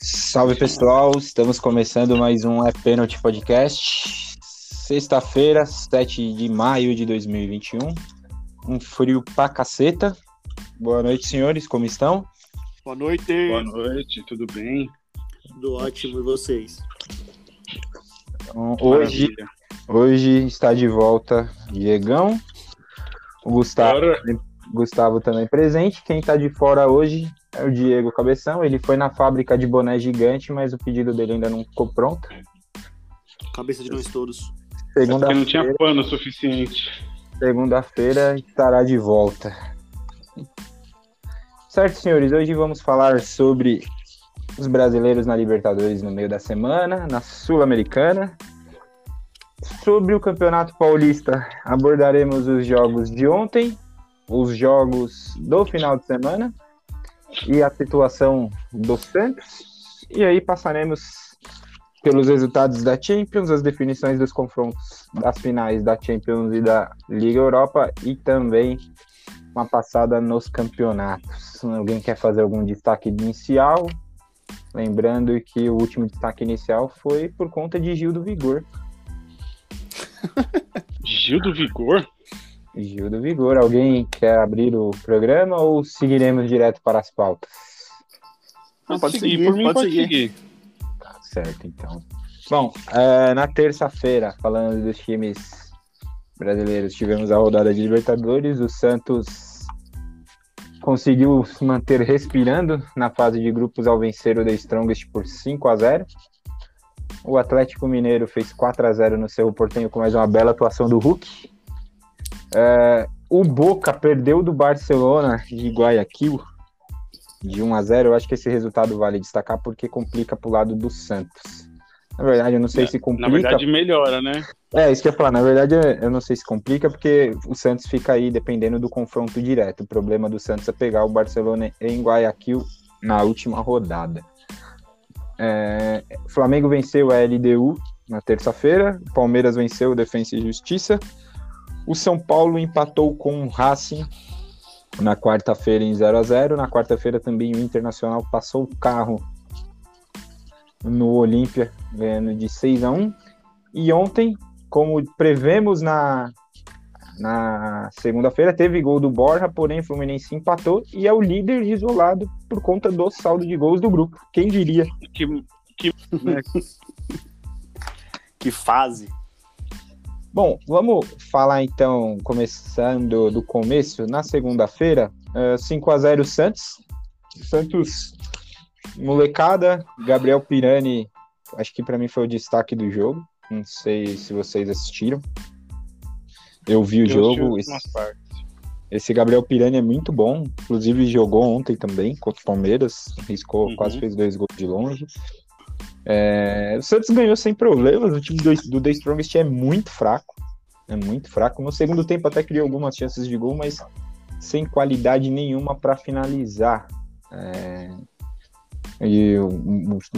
Salve pessoal, estamos começando mais um É Pênalti Podcast. Sexta-feira, 7 de maio de 2021. Um frio pra caceta. Boa noite, senhores, como estão? Boa noite. Boa noite, tudo bem? Tudo ótimo, e vocês? Então, hoje, hoje está de volta Diegão, o Gustavo, Gustavo também presente. Quem está de fora hoje é o Diego Cabeção. Ele foi na fábrica de boné gigante, mas o pedido dele ainda não ficou pronto. Cabeça de nós todos. Segunda não tinha pano suficiente. Segunda-feira estará de volta. Certo, senhores, hoje vamos falar sobre os brasileiros na Libertadores no meio da semana, na Sul-Americana. Sobre o Campeonato Paulista, abordaremos os jogos de ontem, os jogos do final de semana e a situação do Santos. E aí passaremos pelos resultados da Champions, as definições dos confrontos das finais da Champions e da Liga Europa e também uma passada nos campeonatos. Alguém quer fazer algum destaque inicial? Lembrando que o último destaque inicial foi por conta de Gil do Vigor. Gil do Vigor? Gil do Vigor. Alguém quer abrir o programa ou seguiremos direto para as pautas? Não, pode, seguir, por mim pode, pode seguir. seguir. Tá certo, então. Bom, é, na terça-feira, falando dos times brasileiros, tivemos a rodada de Libertadores. O Santos conseguiu se manter respirando na fase de grupos ao vencer o The Strongest por 5 a 0 O Atlético Mineiro fez 4 a 0 no seu Portenho com mais uma bela atuação do Hulk. É, o Boca perdeu do Barcelona de Guayaquil de 1 a 0 Eu acho que esse resultado vale destacar porque complica para o lado do Santos. Na verdade, eu não sei é, se complica. Na verdade, melhora, né? É, isso que eu ia falar. Na verdade, eu não sei se complica, porque o Santos fica aí dependendo do confronto direto. O problema do Santos é pegar o Barcelona em Guayaquil na última rodada. É, Flamengo venceu a LDU na terça-feira, Palmeiras venceu o Defensa e Justiça, o São Paulo empatou com o Racing na quarta-feira em 0 a 0 Na quarta-feira também o Internacional passou o carro no Olímpia, ganhando de 6 a 1 E ontem, como prevemos na, na segunda-feira, teve gol do Borja, porém o Fluminense empatou e é o líder isolado por conta do saldo de gols do grupo. Quem diria? Que, que, né? que fase. Bom, vamos falar então, começando do começo, na segunda-feira, uh, 5 a 0 Santos. Santos molecada, Gabriel Pirani, acho que para mim foi o destaque do jogo. Não sei se vocês assistiram. Eu vi o Eu jogo. Esse, esse, Gabriel Pirani é muito bom. Inclusive jogou ontem também contra o Palmeiras. Riscou, uhum. quase fez dois gols de longe. É, o Santos ganhou sem problemas. O time do, do The Strongest é muito fraco. É muito fraco. No segundo tempo até criou algumas chances de gol, mas sem qualidade nenhuma para finalizar. É, e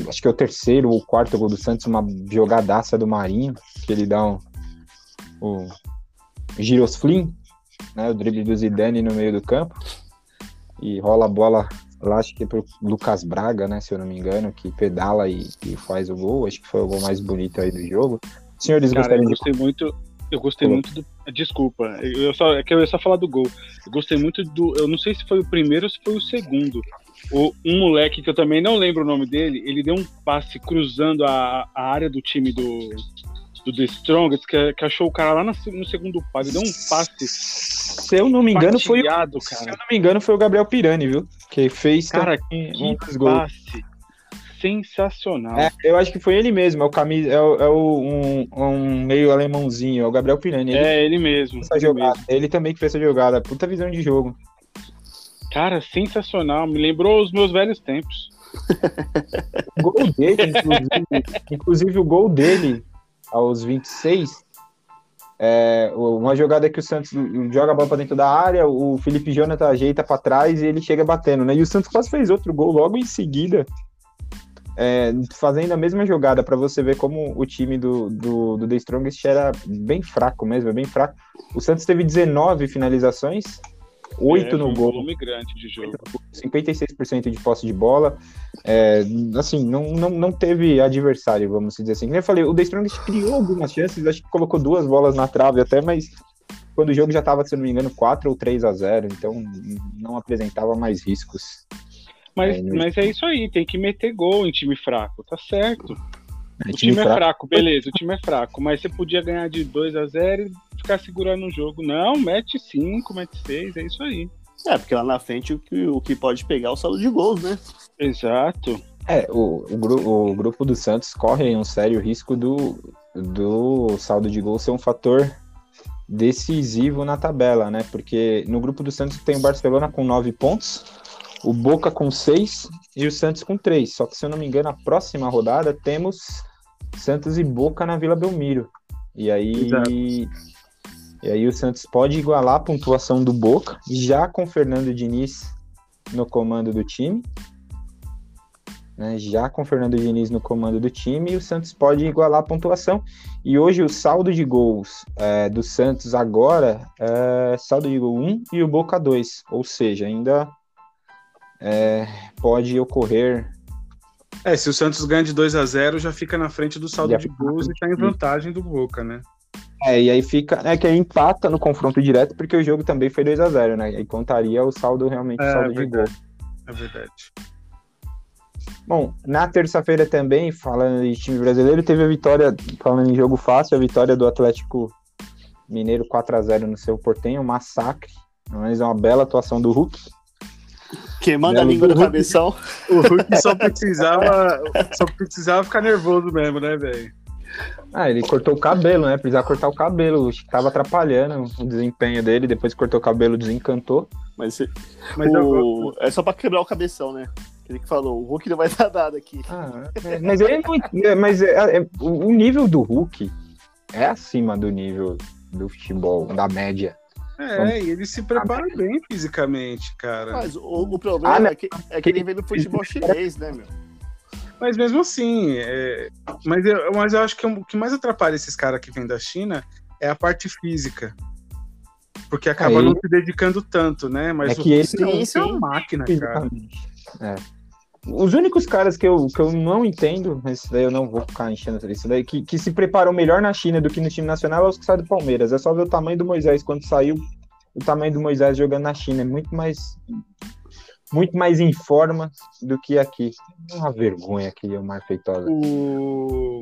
acho que é o terceiro ou quarto gol do Santos, uma jogadaça do Marinho, que ele dá um, o girosflim, né, o drible do Zidane no meio do campo, e rola a bola lá, acho que é pro Lucas Braga, né, se eu não me engano, que pedala e, e faz o gol, acho que foi o gol mais bonito aí do jogo. Senhores, Cara, gostariam eu gostei de... muito, eu gostei muito do. Desculpa, eu só, é que eu ia só falar do gol. Eu gostei muito do. Eu não sei se foi o primeiro ou se foi o segundo. O, um moleque que eu também não lembro o nome dele, ele deu um passe cruzando a, a área do time do, do The Strongest, que, que achou o cara lá no, no segundo pau. Ele deu um passe. Se eu não me engano, foi. Cara. Se eu não me engano, foi o Gabriel Pirani, viu? Que fez. Cara, que um passe sensacional. É, eu acho que foi ele mesmo, é o camisa, é, o, é o um, um, meio alemãozinho, é o Gabriel Pirani. Ele é ele mesmo. Essa ele, jogada. Mesmo. ele também que fez essa jogada, puta visão de jogo. Cara, sensacional, me lembrou os meus velhos tempos. o gol dele, inclusive, inclusive o gol dele aos 26 é, uma jogada que o Santos joga a bola para dentro da área, o Felipe Jonathan ajeita para trás e ele chega batendo, né? E o Santos quase fez outro gol logo em seguida é, fazendo a mesma jogada para você ver como o time do, do, do The Strongest era bem fraco mesmo, é bem fraco. O Santos teve 19 finalizações 8 É, no um gol, volume grande de jogo. 56% de posse de bola. É, assim, não, não, não teve adversário, vamos dizer assim. Eu falei, o The Strongest criou algumas chances, acho que colocou duas bolas na trave até, mas quando o jogo já estava, se não me engano, 4 ou 3 a 0, então não apresentava mais riscos. Mas, É, no- mas é isso aí, tem que meter gol em time fraco, tá certo. É, O time, é fraco, beleza, o time é fraco, mas você podia ganhar de 2 a 0 e ficar segurando o jogo. Não, mete 5, mete 6, é isso aí. É, porque lá na frente o que, o que pode pegar é o saldo de gols, né? Exato. É, o, o, gru- o grupo do Santos corre um sério risco do, do saldo de gol ser um fator decisivo na tabela, né? Porque no grupo do Santos tem o Barcelona com nove pontos, o Boca com seis e o Santos com três. Só que, se eu não me engano, a próxima rodada temos Santos e Boca na Vila Belmiro. E aí. Exato. E aí o Santos pode igualar a pontuação do Boca, já com Fernando Diniz no comando do time né, já com o Fernando Diniz no comando do time, e o Santos pode igualar a pontuação. E hoje o saldo de gols é, do Santos agora é saldo de gol 1 e o Boca 2, ou seja, ainda é, pode ocorrer. É, se o Santos ganha de 2 a 0 já fica na frente do saldo Já de gols e tá em vantagem do Boca, né? É, e aí fica. É que aí empata no confronto direto, porque o jogo também foi 2 a 0 né? E contaria o saldo realmente, o É, saldo de gol. verdade. É verdade. Bom, na terça-feira também, falando de time brasileiro, teve a vitória, falando em jogo fácil, a vitória do Atlético Mineiro 4 a 0 no seu Portenho, um massacre, mas é uma bela atuação do Hulk. Queimando a língua do Hulk. cabeção. O Hulk só precisava, só precisava ficar nervoso mesmo, né, velho? Ah, ele cortou o cabelo, né? Precisava cortar o cabelo, acho que tava atrapalhando o desempenho dele, depois que cortou o cabelo, desencantou. Mas, se- Mas o- é só pra quebrar o cabeção, né? Ele que falou, o Hulk não vai dar nada aqui. Ah, é, mas ele não, é, mas é- é- o nível do Hulk é acima do nível do futebol, da média. É, e ele se prepara bem fisicamente, cara. Mas o, o problema Ah, é, que, é que ele vem do futebol chinês, né, meu? Mas mesmo assim, é... mas, eu, mas eu acho que o que mais atrapalha esses caras que vêm da China é a parte física. Porque acaba Aí- não se dedicando tanto, né? Mas É o que Hulk esse- esse é uma sim. máquina, cara. É. Os únicos caras que eu, que eu não entendo, mas isso daí eu não vou ficar enchendo isso daí, que, que se preparam melhor na China do que no time nacional é os que saem do Palmeiras. É só ver o tamanho do Moisés quando saiu, o tamanho do Moisés jogando na China. É muito mais. Muito mais em forma do que aqui. Uma vergonha aqui, o Mar Feitosa. O...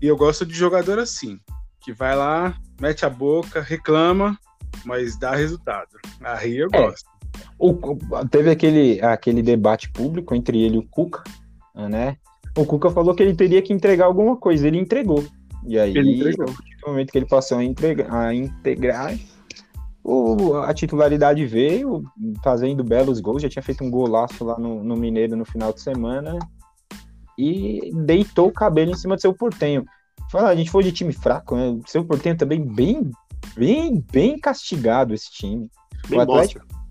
E eu gosto de jogador assim, que vai lá, mete a boca, reclama, mas dá resultado. Aí eu É. gosto. O, o- teve aquele, aquele debate público entre ele e o Cuca, né? O Cuca falou que ele teria que entregar alguma coisa, ele entregou. E aí, Ele entregou. no momento que ele passou a, entregar, a integrar, o, a titularidade veio, fazendo belos gols, já tinha feito um golaço lá no, no Mineiro no final de semana e deitou o cabelo em cima do seu portenho. Fala, a gente foi de time fraco, né? O seu portenho também bem, bem, bem castigado esse time. Bem o Atlético, bosta.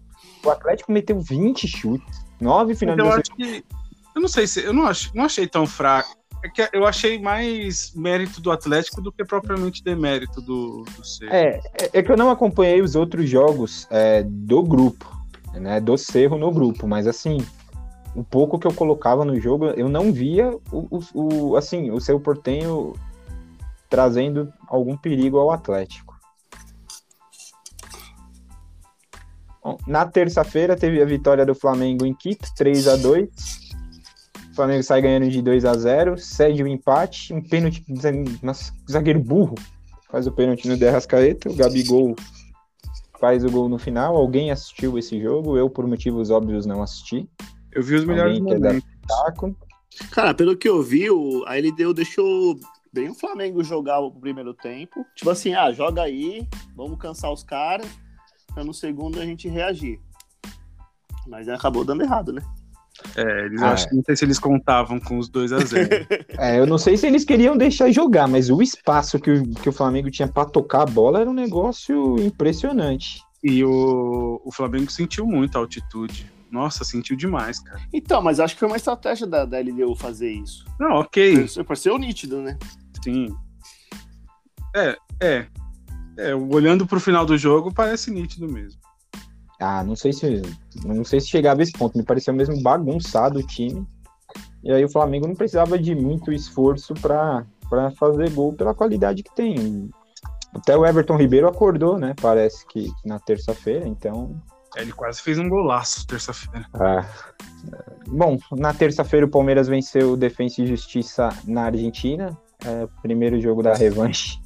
o Atlético meteu 20 chutes, 9 Mas eu finalizações. acho que. Eu não sei se. Eu não, ach, não achei tão fraco. É que eu achei mais mérito do Atlético do que propriamente demérito do, do Cerro. É, é- é que eu não acompanhei os outros jogos é, do grupo, né? Do Cerro no grupo, mas assim, o pouco que eu colocava no jogo, eu não via o, o- o- assim, o seu Portenho trazendo algum perigo ao Atlético. Bom, na terça-feira teve a vitória do Flamengo em Quito, 3 a 2 O Flamengo sai ganhando de 2 a 0 cede o empate, um pênalti, nossa, zagueiro burro, faz o pênalti no Derrascaeta, o Gabigol faz o gol no final. Alguém assistiu esse jogo? Eu, por motivos óbvios, não assisti. Eu vi os melhores momentos. Cara, pelo que eu vi, ele deu, deixou bem o Flamengo jogar o primeiro tempo. Tipo assim, ah, joga aí, vamos cansar os caras, pra no segundo a gente reagir. Mas acabou dando errado, né? É, eles Ah, acho que não sei se eles contavam com os 2 a 0 É, eu não sei se eles queriam deixar jogar, mas o espaço que o, que o Flamengo tinha para tocar a bola era um negócio impressionante. E o, o Flamengo sentiu muito a altitude. Nossa, sentiu demais, cara. Então, mas acho que foi uma estratégia da, da LDU fazer isso. Não, ok, Isso pareceu nítido, né? sim. É, é. É, olhando pro final do jogo, parece nítido mesmo. Ah, não sei se. Não sei se chegava a esse ponto. Me pareceu mesmo bagunçado o time. E aí o Flamengo não precisava de muito esforço para fazer gol pela qualidade que tem. Até o Everton Ribeiro acordou, né? Parece que, que na terça-feira, então. É, ele quase fez um golaço terça-feira. Ah. Bom, na terça-feira o Palmeiras venceu o Defensa e Justiça na Argentina. É, primeiro jogo da revanche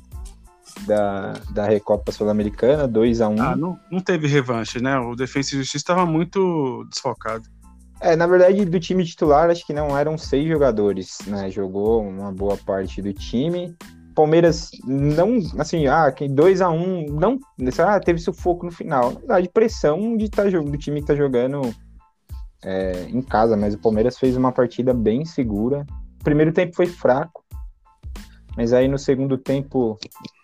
da, da Recopa Sul-Americana, 2 a 1 um. Ah, não, não teve revanche, né? O Defensa e Justiça estava muito desfocado. É, na verdade, do time titular, acho que não eram seis jogadores, né? Jogou uma boa parte do time. Palmeiras não, assim, ah, 2 a 1 um, não, ah, teve sufoco no final. Na verdade, pressão de tá, do time que tá jogando é, em casa, mas o Palmeiras fez uma partida bem segura. O primeiro tempo foi fraco, mas aí no segundo tempo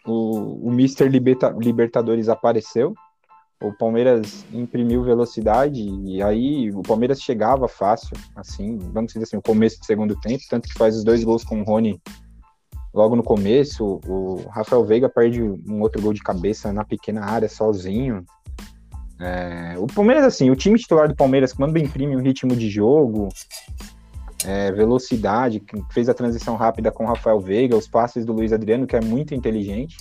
o, o Mister Liberta, Libertadores apareceu. O Palmeiras imprimiu velocidade e aí o Palmeiras chegava fácil, assim, vamos dizer assim, o começo do segundo tempo, tanto que faz os dois gols com o Rony logo no começo. O Rafael Veiga perde um outro gol de cabeça na pequena área sozinho. É, o Palmeiras, assim, o time titular do Palmeiras, quando imprime um ritmo de jogo, é, velocidade, que fez a transição rápida com o Rafael Veiga, os passes do Luiz Adriano, que é muito inteligente.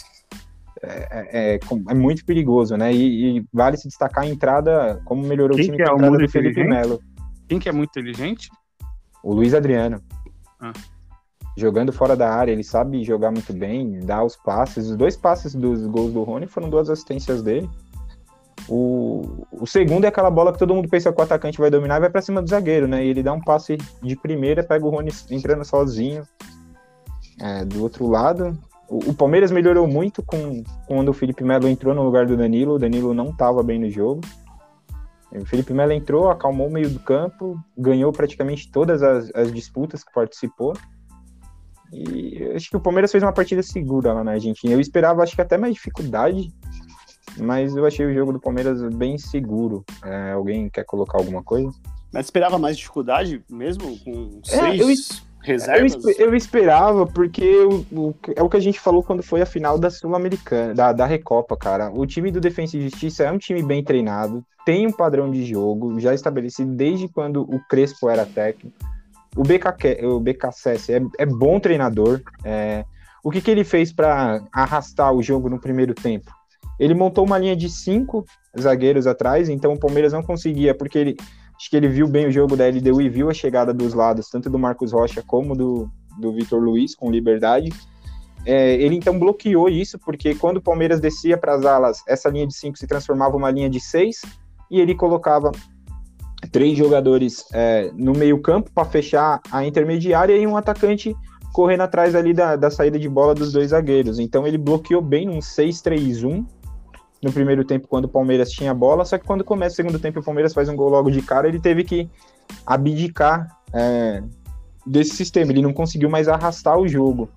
É, é, é muito perigoso, né? E, e, vale se destacar a entrada, como melhorou Quem o time que é com a muito do Felipe? Melo. Quem que é muito inteligente? O Luiz Adriano. Ah. Jogando fora da área, ele sabe jogar muito bem, dá os passes. Os dois passes dos gols do Rony foram duas assistências dele. O, o segundo é aquela bola que todo mundo pensa que o atacante vai dominar e vai para cima do zagueiro, né? E ele dá um passe de primeira, pega o Rony entrando sozinho é, do outro lado. O, o, Palmeiras melhorou muito com quando o Felipe Melo entrou no lugar do Danilo. O Danilo não estava bem no jogo. O Felipe Melo entrou, acalmou o meio do campo, ganhou praticamente todas as, as disputas que participou. E acho que o Palmeiras fez uma partida segura lá na Argentina. Eu esperava, acho que até mais dificuldade mas eu achei o jogo do Palmeiras bem seguro. É, alguém quer colocar alguma coisa? Mas esperava mais dificuldade mesmo com É, seis eu reservas? Eu, espe- eu esperava, porque o- o- é o que a gente falou quando foi a final da Sul-Americana, da, da Recopa, cara. O time do Defensa e Justiça é um time bem treinado, tem um padrão de jogo já estabelecido desde quando o Crespo era técnico. O, BK, o BKSS é, é bom treinador. é, o que, que ele fez para arrastar o jogo no primeiro tempo? Ele montou uma linha de cinco zagueiros atrás, então o Palmeiras não conseguia, porque ele acho que ele viu bem o jogo da LDU e viu a chegada dos lados, tanto do Marcos Rocha como do, do Vitor Luiz, com liberdade. É, ele então bloqueou isso, porque quando o Palmeiras descia para as alas, essa linha de cinco se transformava uma linha de seis, e ele colocava três jogadores é, no meio-campo para fechar a intermediária e um atacante correndo atrás ali da, da saída de bola dos dois zagueiros. Então ele bloqueou bem um 6-3-1 no primeiro tempo, quando o Palmeiras tinha a bola, só que quando começa o segundo tempo e o Palmeiras faz um gol logo de cara, ele teve que abdicar é, desse sistema, ele não conseguiu mais arrastar o jogo.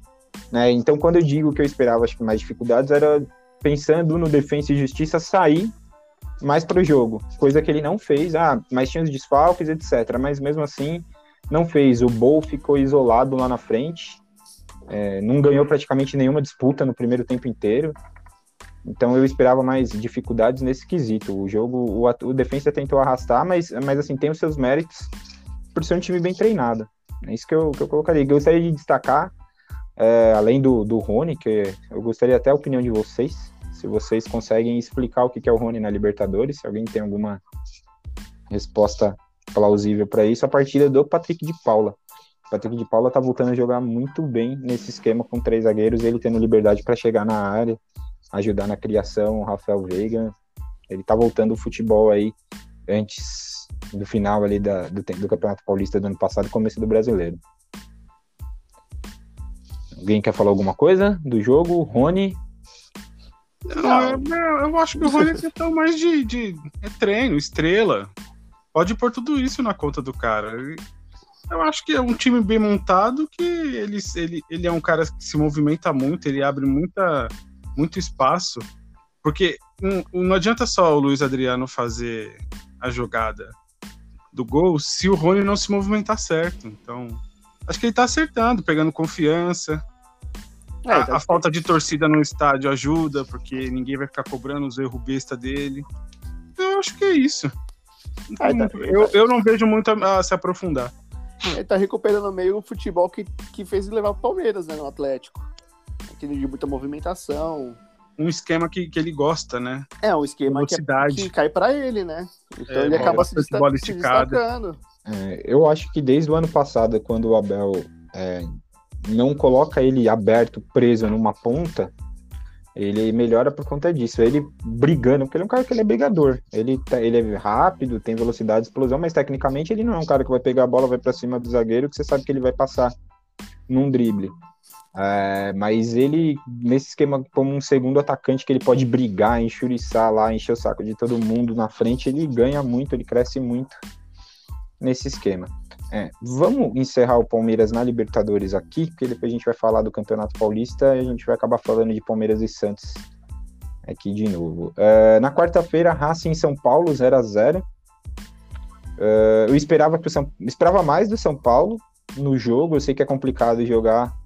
Né? Então, quando eu digo que eu esperava acho que mais dificuldades, era pensando no Defensa e Justiça sair mais para o jogo, coisa que ele não fez, ah, mas tinha os desfalques, etc. Mas mesmo assim, não fez. O Bol ficou isolado lá na frente, é, não ganhou praticamente nenhuma disputa no primeiro tempo inteiro. Então eu esperava mais dificuldades nesse quesito. O jogo, o, o defensa tentou arrastar, mas, mas assim, tem os seus méritos por ser um time bem treinado. É isso que eu, que eu colocaria. Gostaria de destacar, é, além do, do Rony, que eu gostaria até a opinião de vocês, se vocês conseguem explicar o que é o Rony na Libertadores, se alguém tem alguma resposta plausível para isso, a partida do Patrick de Paula. O Patrick de Paula tá voltando a jogar muito bem nesse esquema com três zagueiros, ele tendo liberdade para chegar na área, ajudar na criação, o Rafael Veiga. Ele tá voltando o futebol aí antes do final ali da, do, do Campeonato Paulista do ano passado começo do Brasileiro. Alguém quer falar alguma coisa do jogo? Rony? Não, eu, eu acho que o Rony é questão mais de, de é treino, estrela. Pode pôr tudo isso na conta do cara. Eu acho que é um time bem montado, que ele, ele, ele é um cara que se movimenta muito, ele abre muita, muito espaço. Porque um, não adianta só o Luiz Adriano fazer a jogada do gol se o Rony não se movimentar certo. Então, acho que ele tá acertando, pegando confiança. É, a, tá- a falta de torcida no estádio ajuda, porque ninguém vai ficar cobrando os erros besta dele. Eu acho que é isso. Ah, tá- eu, eu não vejo muito a, a se aprofundar. Ele tá recuperando meio o futebol que, que fez ele levar o Palmeiras, né, no Atlético. Aquele de muita movimentação. Um esquema que, que ele gosta, né? É um esquema que, é- que cai pra ele, né? Então É, ele acaba se, desta- bola se destacando. É, eu acho que desde o ano passado, quando o Abel é, não coloca ele aberto, preso numa ponta, ele melhora por conta disso. Ele brigando, porque ele é um cara que ele é brigador. Ele, tá- ele é rápido, tem velocidade, explosão, mas tecnicamente ele não é um cara que vai pegar a bola, vai pra cima do zagueiro, que você sabe que ele vai passar num drible. É, mas ele, nesse esquema, como um segundo atacante que ele pode brigar, enxuriçar lá, encher o saco de todo mundo na frente, ele ganha muito, ele cresce muito nesse esquema. É, vamos encerrar o Palmeiras na Libertadores aqui, porque depois a gente vai falar do Campeonato Paulista e a gente vai acabar falando de Palmeiras e Santos aqui de novo. É, na quarta-feira, Racing em São Paulo, 0 a 0 É, Eu esperava que o São... esperava mais do São Paulo no jogo. Eu sei que é complicado jogar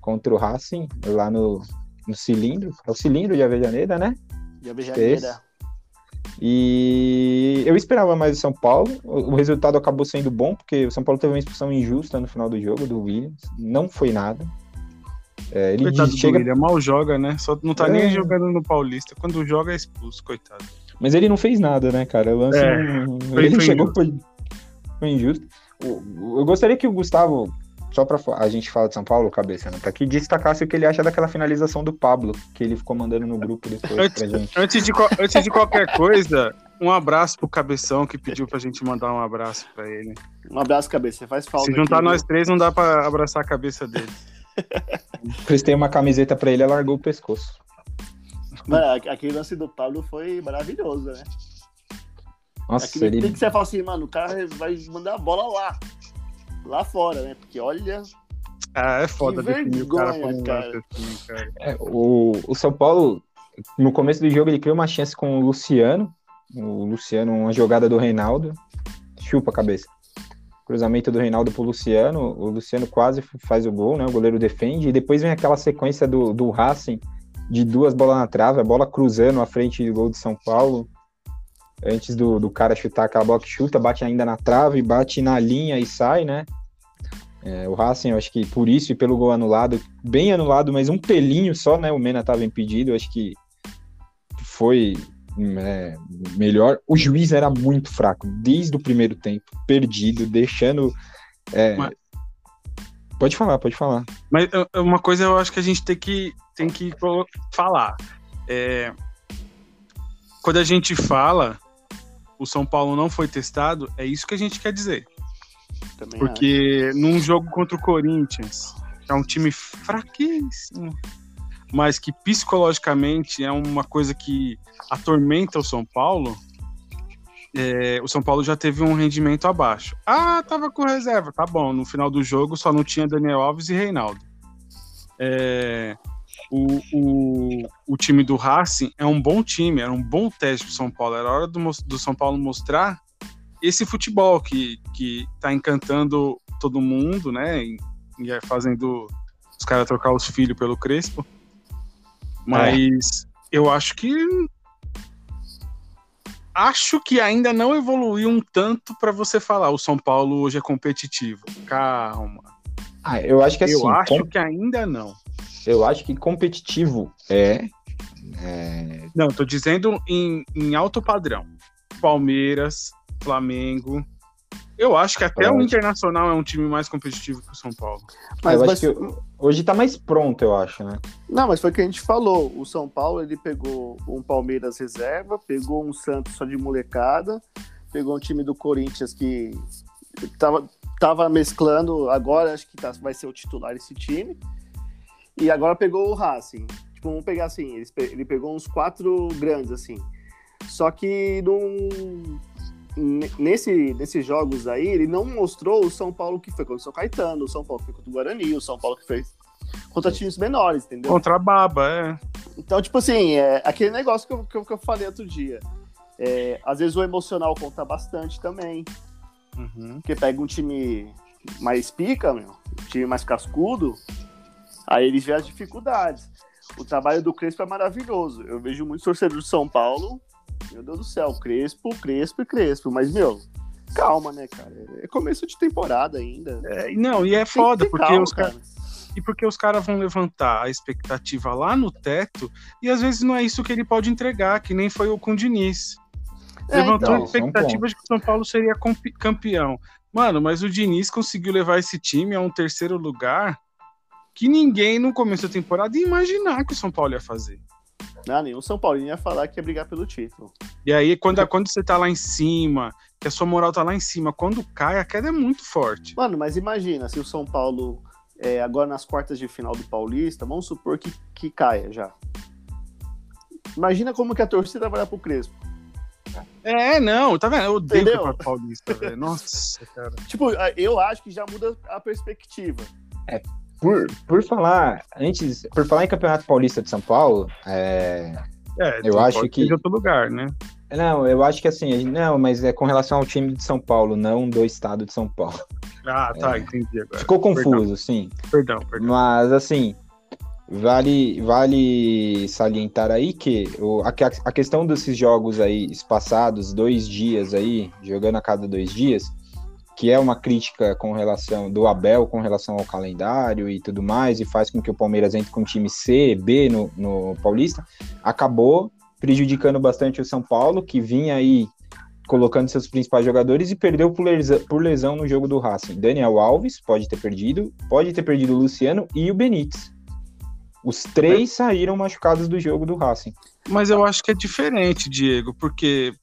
contra o Racing lá no, no cilindro. É o cilindro de Avejaneda, né? De Avejaneira. E eu esperava mais do São Paulo. O o resultado acabou sendo bom, porque o São Paulo teve uma expulsão injusta no final do jogo do Williams. Não foi nada. É, ele Coitado chega, William, mal joga, né? Só não tá É. nem jogando no Paulista. Quando joga é expulso, coitado. mas ele não fez nada, né, cara? O lance É, não- foi- ele foi chegou injusto. foi, foi injusto. O- Eu gostaria que o Gustavo, só pra fa- a gente falar de São Paulo, cabeça, né? Tá aqui destacasse o que ele acha daquela finalização do Pablo, que ele ficou mandando no grupo depois Antes, pra gente. antes de, antes de qualquer coisa, um abraço pro Cabeção que pediu pra gente mandar um abraço pra ele. Um abraço, cabeça. Você faz falta. Se juntar aqui, nós três, não dá pra abraçar a cabeça dele. Prestei uma camiseta pra ele e largou o pescoço. Mano, aquele lance do Pablo foi maravilhoso, né? Nossa, Aquele ele. tem que você fala assim, mano, o cara vai mandar a bola lá. Lá fora, né? Porque olha. Ah, é foda Que definir o cara vergonha, lance assim, cara. É, o, o São Paulo, no começo do jogo, ele criou uma chance com o Luciano. O Luciano, uma jogada do Reinaldo. Chupa a cabeça. Cruzamento do Reinaldo pro Luciano. O Luciano quase faz o gol, né? O goleiro defende. E depois vem aquela sequência do, do Racing de duas bolas na trave, a bola cruzando à frente do gol de São Paulo. Antes do, do cara chutar aquela bola que chuta, bate ainda na trave, bate na linha e sai, né? É, o Racing, eu acho que por isso e pelo gol anulado, bem anulado, mas um pelinho só, né? O Mena estava impedido, eu acho que foi é, melhor. O juiz era muito fraco, desde o primeiro tempo, perdido, deixando. é, Mas- Pode falar, pode falar. Mas uma coisa eu acho que a gente tem que, tem que falar. É, quando a gente fala o São Paulo não foi testado, é isso que a gente quer dizer. Também Porque num jogo contra o Corinthians, que é um time fraquíssimo, mas que psicologicamente é uma coisa que atormenta o São Paulo, é, o São Paulo já teve um rendimento abaixo. Ah, tava com reserva, tá bom. No final do jogo só não tinha Daniel Alves e Reinaldo. É, o, o, o time do Racing é um bom time, era um bom teste pro São Paulo. Era hora do, do São Paulo mostrar esse futebol que, que tá encantando todo mundo, né? E, e é fazendo os caras trocar os filhos pelo Crespo. Mas eu acho que. Acho que ainda não evoluiu um tanto para você falar o São Paulo hoje é competitivo. Calma. Ah, eu acho que assim, eu acho com- que ainda não. Eu acho que competitivo é. é, Não, tô dizendo em, em alto padrão. Palmeiras, Flamengo. Eu acho que até o Ótimo. Internacional é um time mais competitivo que o São Paulo. Mas, eu mas- acho que hoje tá mais pronto, eu acho, né? Não, mas foi o que a gente falou. O São Paulo ele pegou um Palmeiras reserva, pegou um Santos só de molecada, pegou um time do Corinthians que tava, tava mesclando. Agora acho que tá- vai ser o titular esse time. E agora pegou o Racing. Tipo, vamos pegar assim: eles pe- ele pegou uns quatro grandes assim. Só que num, ne- nesse, nesses jogos aí, ele não mostrou o São Paulo que foi contra o São Caetano, o São Paulo que foi contra o Guarani, o São Paulo que fez contra times menores, entendeu? Contra a Baba, é. Então, tipo assim, é aquele negócio que eu, que eu, que eu falei outro dia. É, às vezes o emocional conta bastante também. Uhum. Porque pega um time mais pica, meu, um time mais cascudo, aí eles vê as dificuldades. O trabalho do Crespo é maravilhoso. Eu vejo muitos torcedores de São Paulo meu Deus do céu, Crespo, Crespo e Crespo. Mas, meu, calma, né, cara? É começo de temporada ainda. É, não, e é foda, porque calma, os caras. E porque os caras vão levantar a expectativa lá no teto, e às vezes não é isso que ele pode entregar, que nem foi o com o Diniz. É, Levantou então, a expectativa de que o São Paulo seria campeão. Mano, mas o Diniz conseguiu levar esse time a um terceiro lugar que ninguém no começo da temporada ia imaginar que o São Paulo ia fazer. Não, nenhum São Paulino ia falar que ia brigar pelo título. E aí, quando, quando você tá lá em cima, que a sua moral tá lá em cima, quando cai, a queda é muito forte. Mano, mas imagina se o São Paulo, é, agora nas quartas de final do Paulista, vamos supor que, que caia já. Imagina como que a torcida vai olhar pro Crespo. É, não, tá vendo? Eu odeio Entendeu? o Paulista, velho. Nossa, cara. Tipo, eu acho que já muda a perspectiva. Por, por falar, antes, por falar em Campeonato Paulista de São Paulo, é, É, Eu acho que- de outro lugar, né? não, eu acho que assim, não, mas é com relação ao time de São Paulo, não do estado de São Paulo. Ah, tá, entendi agora. Ficou confuso, sim. Perdão, perdão. Mas assim, vale, vale salientar aí que o, a, que- a questão desses jogos aí espaçados, dois dias aí, jogando a cada dois dias, que é uma crítica com relação do Abel com relação ao calendário e tudo mais, e faz com que o Palmeiras entre com time C, B no, no Paulista, acabou prejudicando bastante o São Paulo, que vinha aí colocando seus principais jogadores e perdeu por lesão, por lesão no jogo do Racing. Daniel Alves pode ter perdido, pode ter perdido o Luciano e o Benítez. Os três saíram machucados do jogo do Racing. Mas eu acho que é diferente, Diego, porque.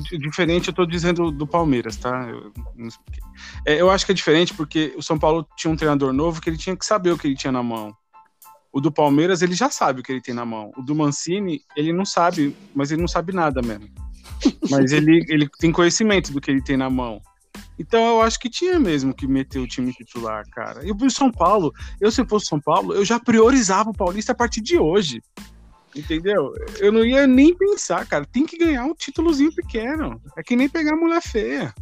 Diferente, eu tô dizendo do Palmeiras, tá? Eu. É, eu acho que é diferente porque o São Paulo tinha um treinador novo que ele tinha que saber o que ele tinha na mão. O do Palmeiras, ele já sabe o que ele tem na mão. O do Mancini, ele não sabe, mas ele não sabe nada mesmo. Mas ele, ele tem conhecimento do que ele tem na mão. Então eu acho que tinha mesmo que meter o time titular, cara. E o São Paulo, eu se fosse São Paulo, eu já priorizava o Paulista a partir de hoje. Entendeu? Eu não ia nem pensar, cara. Tem que ganhar um títulozinho pequeno. É que nem pegar mulher feia.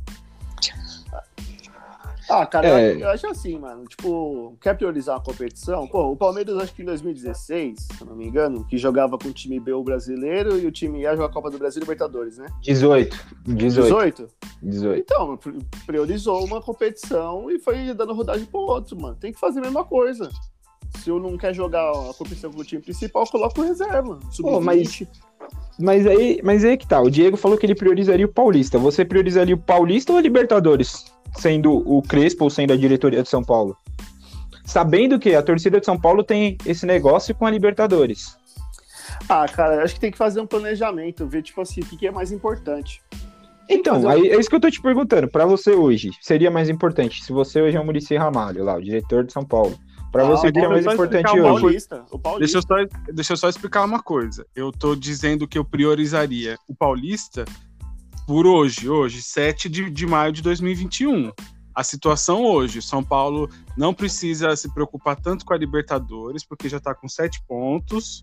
Ah, cara, É. eu, eu acho assim, mano. Tipo, quer priorizar a competição? Pô, o Palmeiras, acho que em 2016, se eu não me engano, que jogava com o time B o brasileiro e o time A joga a Copa do Brasil e Libertadores, né? 18. 18. 18? 18. Então, pri- priorizou uma competição e foi dando rodagem pro outro, mano. Tem que fazer a mesma coisa. Se eu não quer jogar a competição com o time principal, coloca o reserva. Pô, mas- sub-20. Mas aí, mas aí que tá. O Diego falou que ele priorizaria o Paulista. Você priorizaria o Paulista ou a Libertadores? Sendo o Crespo ou sendo a diretoria de São Paulo? Sabendo que a torcida de São Paulo tem esse negócio com a Libertadores. Ah, cara, acho que tem que fazer um planejamento, ver, tipo assim, o que, que é mais importante. Então, aí, é isso que eu tô te perguntando. Pra você hoje, seria mais importante? Se você hoje é o Muricy Ramalho, lá, o diretor de São Paulo. Pra Ah, você, o que é deixa mais importante O uma hoje? Paulista, o Deixa Paulista. eu, só, deixa eu só explicar uma coisa. Eu tô dizendo que eu priorizaria o Paulista por hoje, hoje, 7 de, de maio de 2021. A situação hoje, o São Paulo não precisa se preocupar tanto com a Libertadores, porque já tá com sete pontos.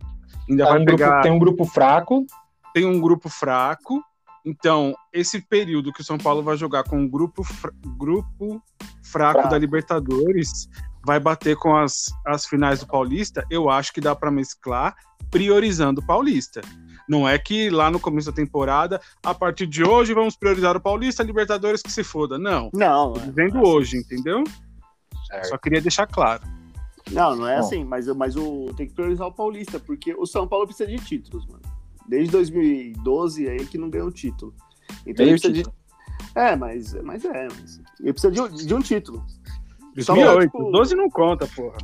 Ainda Tá vai um pegar. grupo- tem um grupo fraco. tem um grupo fraco. Então, esse período que o São Paulo vai jogar com um grupo, fra- grupo fraco, Fraco. da Libertadores vai bater com as, as finais do Paulista, eu acho que dá para mesclar priorizando o Paulista. Não é que lá no começo da temporada, a partir de hoje vamos priorizar o Paulista, Libertadores que se foda. Não. Não, Tô é- dizendo é assim. hoje, entendeu? Só queria deixar claro. Não, não é Bom. assim, mas, mas o, tem que priorizar o Paulista, porque o São Paulo precisa de títulos, mano. Desde 2012 aí que não ganhou título. Então ele precisa título. de. É, mas, mas é. Mas ele precisa de, de um título. Só pra, 2008, tipo- 12 não conta, porra.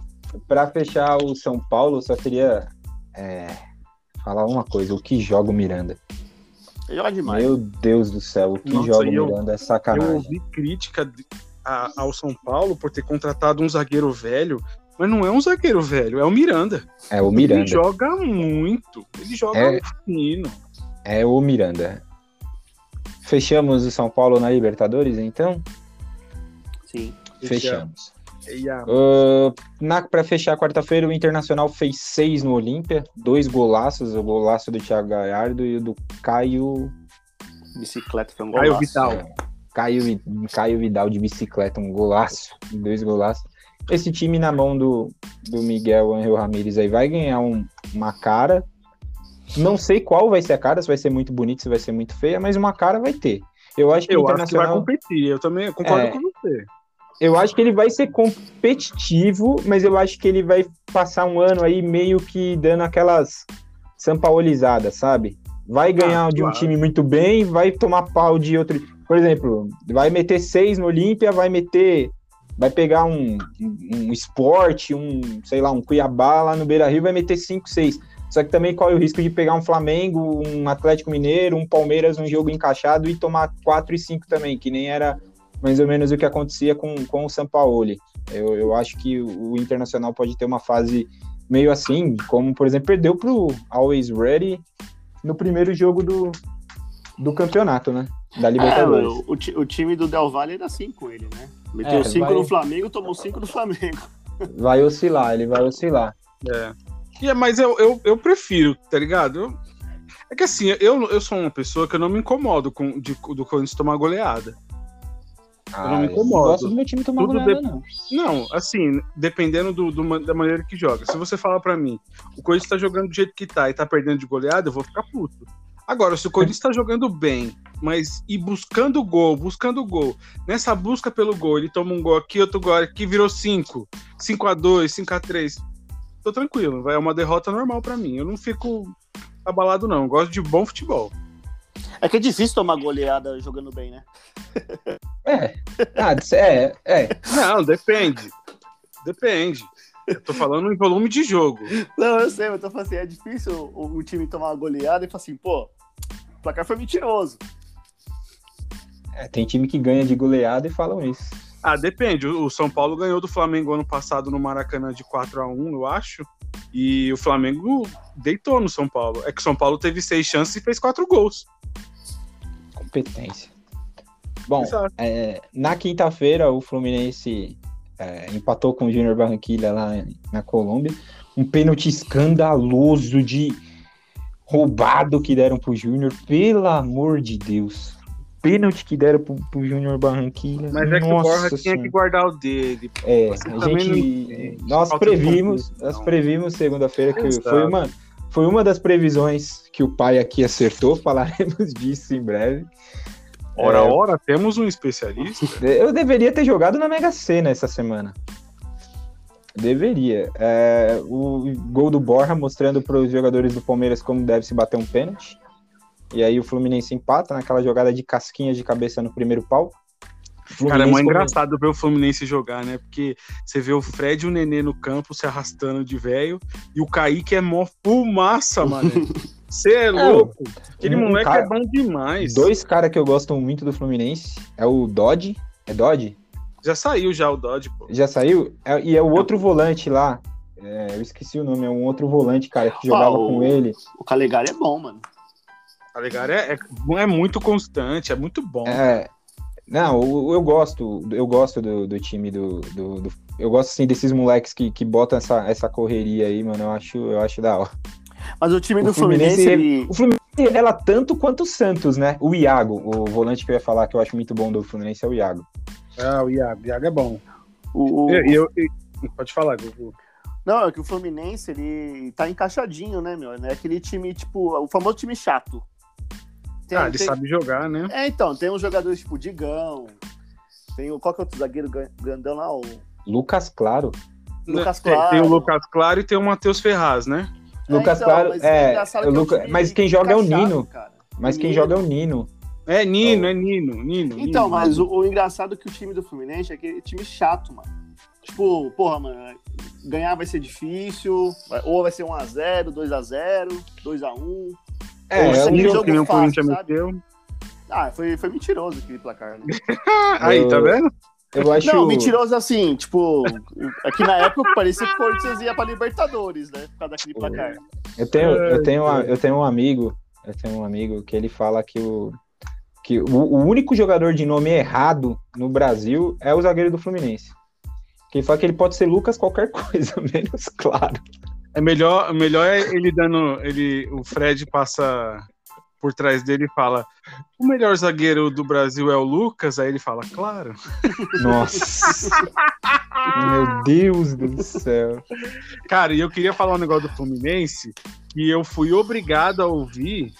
Pra fechar o São Paulo, eu só queria é, falar uma coisa. O que joga o Miranda? Ele joga demais. Meu Deus do céu, o que Nossa, joga o e eu- Miranda é Eu sacanagem. ouvi crítica de- a- ao São Paulo por ter contratado um zagueiro velho, mas não é um zagueiro velho, é o Miranda. É o Ele Miranda. joga muito, ele joga É. fino. É o Miranda. Fechamos o São Paulo na Libertadores, então? Sim. Fechamos. E a- Uh, na, pra fechar quarta-feira, o Internacional fez seis no Olímpia, dois golaços, o golaço do Thiago Galhardo e o do Caio, Bicicleta foi um Caio golaço. Vital. é, Caio, Caio Vidal de bicicleta, um golaço, dois golaços. Esse time na mão do, do Miguel Angel Ramírez aí vai ganhar um- uma cara, Não sei qual vai ser a cara, se vai ser muito bonita, se vai ser muito feia, mas uma cara vai ter. Eu acho que Eu o acho que vai Internacional. competir. Eu também concordo É. com você. Eu acho que ele vai ser competitivo, mas eu acho que ele vai passar um ano aí meio que dando aquelas sampaolizadas, sabe? Vai ganhar de um claro. time muito bem, vai tomar pau de outro. Por exemplo, vai meter seis no Olímpia, vai meter. Vai pegar um, um, um esporte, um, sei lá, um Cuiabá lá no Beira Rio, vai meter cinco, seis. Só que também corre o risco de pegar um Flamengo, um Atlético Mineiro, um Palmeiras, um jogo encaixado e tomar quatro e cinco também, que nem era mais ou menos o que acontecia com, com o Sampaoli. Eu, eu acho que o, o Internacional pode ter uma fase meio assim, como, por exemplo, perdeu pro Always Ready no primeiro jogo do, do campeonato, né? Da É, Libertadores. o, o o time do Del Valle era assim com ele, né? Meteu É, 5 vai- no Flamengo, tomou 5 no Flamengo. Vai oscilar, ele vai oscilar. É. É, mas eu, eu, eu prefiro, tá ligado? Eu- é que assim, eu, eu sou uma pessoa que eu não me incomodo com de, do Corinthians tomar goleada. Ah, não me eu incomodo. gosto do meu time tomar Tudo goleada, de- não. Não, assim, dependendo do, do da maneira que joga. Se você falar pra mim, o Corinthians tá jogando do jeito que tá e tá perdendo de goleada, eu vou ficar puto. Agora, se o Corinthians tá jogando bem, mas e buscando gol, buscando gol, nessa busca pelo gol, ele toma um gol aqui, outro gol aqui, virou 5, 5 a 2 5 a 3 tô tranquilo, vai é uma derrota normal pra mim. Eu não fico abalado, não. Eu gosto de bom futebol. É que é difícil tomar goleada jogando bem, né? É, ah, é, é. Não, depende. Depende. Eu tô falando em volume de jogo. Não, eu sei, mas eu tô falando assim, é difícil o, o time tomar uma goleada e falar assim, pô, o placar foi mentiroso. É, Tem time que ganha de goleada e falam isso. Ah, depende. O São Paulo ganhou do Flamengo ano passado no Maracanã de 4 a 1 eu acho. E o Flamengo deitou no São Paulo. É que o São Paulo teve seis chances e fez quatro gols. Competência. Bom, é, na quinta-feira o Fluminense é, empatou com o Júnior Barranquilla lá na Colômbia. Um pênalti escandaloso de roubado que deram pro Júnior. Pelo amor de Deus. Pênalti que deram pro, pro Júnior Barranquilla. Mas é que o Borja tinha Senhora. que guardar o dele. É, Você a não gente. entende. Nós previmos, nós não. previmos segunda-feira que Exato. foi uma, foi uma das previsões que o pai aqui acertou. Falaremos disso em breve. Ora, É. ora, temos um especialista. Eu deveria ter jogado na Mega Sena essa semana. Deveria. É, o gol do Borja mostrando para os jogadores do Palmeiras como deve se bater um pênalti. E aí o Fluminense empata naquela jogada de casquinha de cabeça no primeiro pau. Cara, é Fluminense mó come- engraçado ver o Fluminense jogar, né? Porque você vê o Fred e o Nenê no campo se arrastando de velho e o Kaique é mó fumaça, mano. Você é louco. Aquele um moleque cara- é bom demais. Dois caras que eu gosto muito do Fluminense é o Dodge. É Dodge? Já saiu já o Dodge, pô. Já saiu? É- e é o outro volante lá. É, eu esqueci o nome, é um outro volante, cara, que jogava Ah, o- com ele. O Calegari é bom, mano. Calegari é, é, é muito constante, é muito bom. É, não, eu, eu gosto, eu gosto do, do time do, do, do- Eu gosto assim desses moleques que, que botam essa, essa correria aí, mano. Eu acho, eu acho da hora. Mas o time O do Fluminense, Fluminense, ele... O Fluminense ela tanto quanto o Santos, né? O Iago, o volante que eu ia falar que eu acho muito bom do Fluminense é o Iago. Ah, o Iago, o Iago é bom. O, o- E- eu- e- pode falar, Gugu. Não, é que o Fluminense, ele tá encaixadinho, né, meu? É aquele time, tipo, o famoso time chato. Tem- Ah, ele tem- sabe jogar, né? É, então, tem uns jogadores tipo Digão, tem o. Qual que é outro zagueiro grandão lá? O Lucas Claro. Lucas Tem- Tem, Claro. o Lucas Claro e tem o Matheus Ferraz, né? É, Lucas então, Claro, mas é, que é um Luca- time mas quem joga é o Nino. cara. Mas quem Nino. joga é o Nino. É Nino, é Nino, Nino. Então, Nino. mas o, o engraçado é que o time do Fluminense é aquele time chato, mano. Tipo, porra, mano, ganhar vai ser difícil, ou vai ser 1x0, 2x0, 2x1. É, Pô, é esse um aquele jogo- que nem o Corinthians meteu. Ah, foi, foi mentiroso aquele placar, né? Aí, tá vendo? Eu acho. Não, mentiroso assim, tipo, aqui na época parecia que o Corinthians ia pra Libertadores, né? Por causa daquele placar. Eu tenho, eu tenho, eu tenho um amigo, eu tenho um amigo que ele fala que o que o, o único jogador de nome errado no Brasil é o zagueiro do Fluminense. Que ele fala que ele pode ser Lucas qualquer coisa, menos claro. É melhor, melhor é ele dando. Ele, o Fred passa por trás dele e fala: o melhor zagueiro do Brasil é o Lucas. Aí ele fala, claro. Nossa. Meu Deus do céu. Cara, e eu queria falar um negócio do Fluminense, que eu fui obrigado a ouvir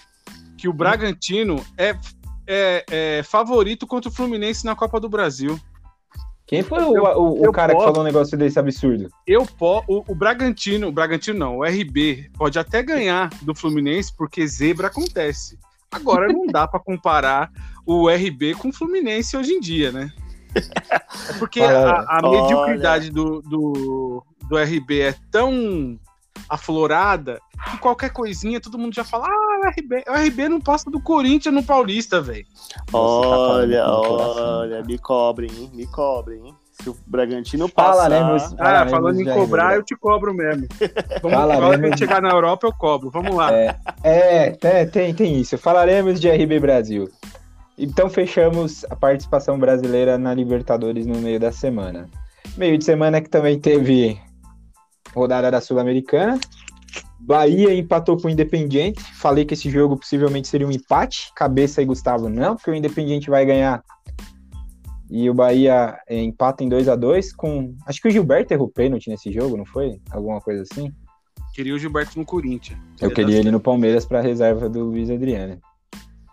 que o Bragantino é, é, é favorito contra o Fluminense na Copa do Brasil. Quem foi o, o, o cara posso, que falou um negócio desse absurdo? Eu po, o, o Bragantino, o Bragantino não, o RB pode até ganhar do Fluminense porque zebra acontece. Agora não dá para comparar o RB com o Fluminense hoje em dia, né? É porque a, a mediocridade do, do, do RB é tão aflorada que qualquer coisinha todo mundo já fala: ah, o RB, o RB não passa do Corinthians no Paulista, velho. Olha, tá olha, me cobrem, hein? Me cobrem, hein? Se o Bragantino passar... Falaremos, ah, falando em cobrar, eu te cobro mesmo. Vamos, falaremos... Quando chegar na Europa, eu cobro. Vamos lá. É, é, tem, tem isso. Falaremos de RB Brasil. Então fechamos a participação brasileira na Libertadores no meio da semana. Meio de semana que também teve rodada da Sul-Americana. Bahia empatou com o Independiente. Falei que esse jogo possivelmente seria um empate. Cabeça e Gustavo não, porque o Independiente vai ganhar. E o Bahia empata em 2 a 2 com. Acho que o Gilberto errou pênalti nesse jogo, não foi? Alguma coisa assim? Queria o Gilberto no Corinthians. Eu queria ele no Palmeiras para reserva do Luiz Adriano.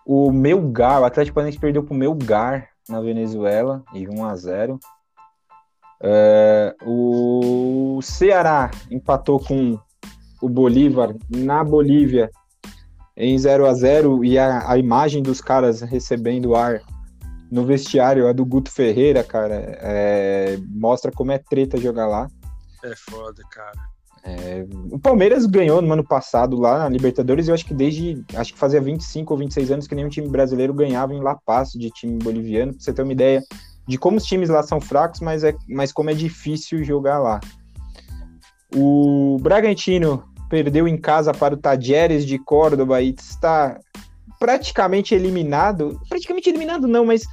O Melgar, o Atlético Paranaense perdeu pro Melgar na Venezuela, de 1 a 0 é, o Ceará empatou com o Bolívar na Bolívia em 0 a 0 e a, a imagem dos caras recebendo ar no vestiário, a do Guto Ferreira, cara, é, mostra como é treta jogar lá. É foda, cara. É, o Palmeiras ganhou no ano passado lá na Libertadores, eu acho que desde, acho que fazia 25 ou 26 anos que nenhum time brasileiro ganhava em La Paz de time boliviano, pra você ter uma ideia de como os times lá são fracos, mas, é, mas como é difícil jogar lá. O Bragantino perdeu em casa para o Tajeres de Córdoba e está praticamente eliminado, praticamente eliminado não, mas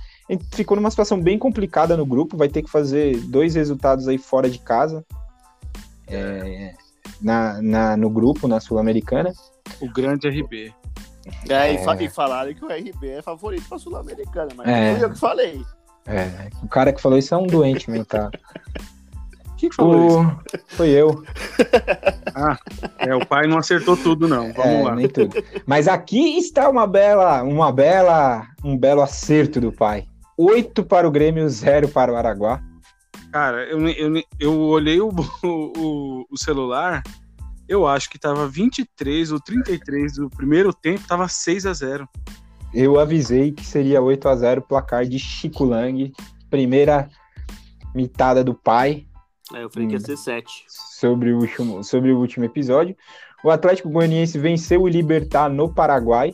ficou numa situação bem complicada no grupo, vai ter que fazer dois resultados aí fora de casa é, na, na, no grupo, na Sul-Americana. O grande RB. É, é... E, falaram que o RB é favorito para a Sul-Americana, mas é... foi eu que falei. É, o cara que falou isso é um doente mental. Quem falou o... isso? Foi eu. Ah, é, o pai não acertou tudo, não. Vamos é, lá. Nem tudo. Mas aqui está uma bela, uma bela, um belo acerto do pai. Oito para o Grêmio, zero para o Araguá. Cara, eu, eu, eu olhei o, o, o celular, eu acho que tava 23 ou 33 do primeiro tempo, tava 6 a 0 Eu avisei que seria 8 a 0 placar de Chico Lang, primeira mitada do pai. É, eu falei que ia ser 7. Sobre o último, sobre o último episódio. O Atlético Goianiense venceu o Libertar no Paraguai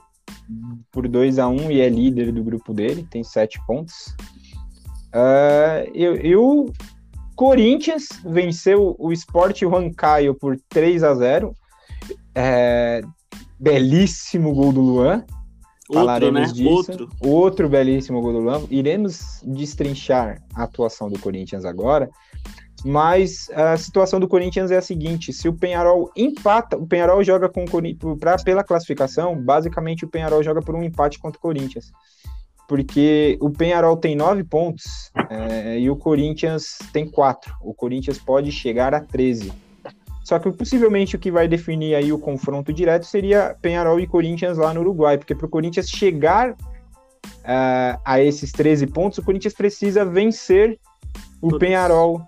por 2 a 1 e é líder do grupo dele, tem 7 pontos. Uh, e, o Corinthians venceu o Sport Huancayo por 3 a 0 é, belíssimo gol do Luan. Outro, Falaremos né? disso. Outro. Outro belíssimo gol do Luan. Iremos destrinchar a atuação do Corinthians agora. Mas a situação do Corinthians é a seguinte: se o Penharol empata, o Penharol joga com o Corinthians pela classificação, basicamente o Penharol joga por um empate contra o Corinthians porque o Penharol tem nove pontos é, e o Corinthians tem quatro. O Corinthians pode chegar a 13. Só que possivelmente o que vai definir aí o confronto direto seria Penharol e Corinthians lá no Uruguai, porque para o Corinthians chegar uh, a esses 13 pontos, o Corinthians precisa vencer o Todos. Penharol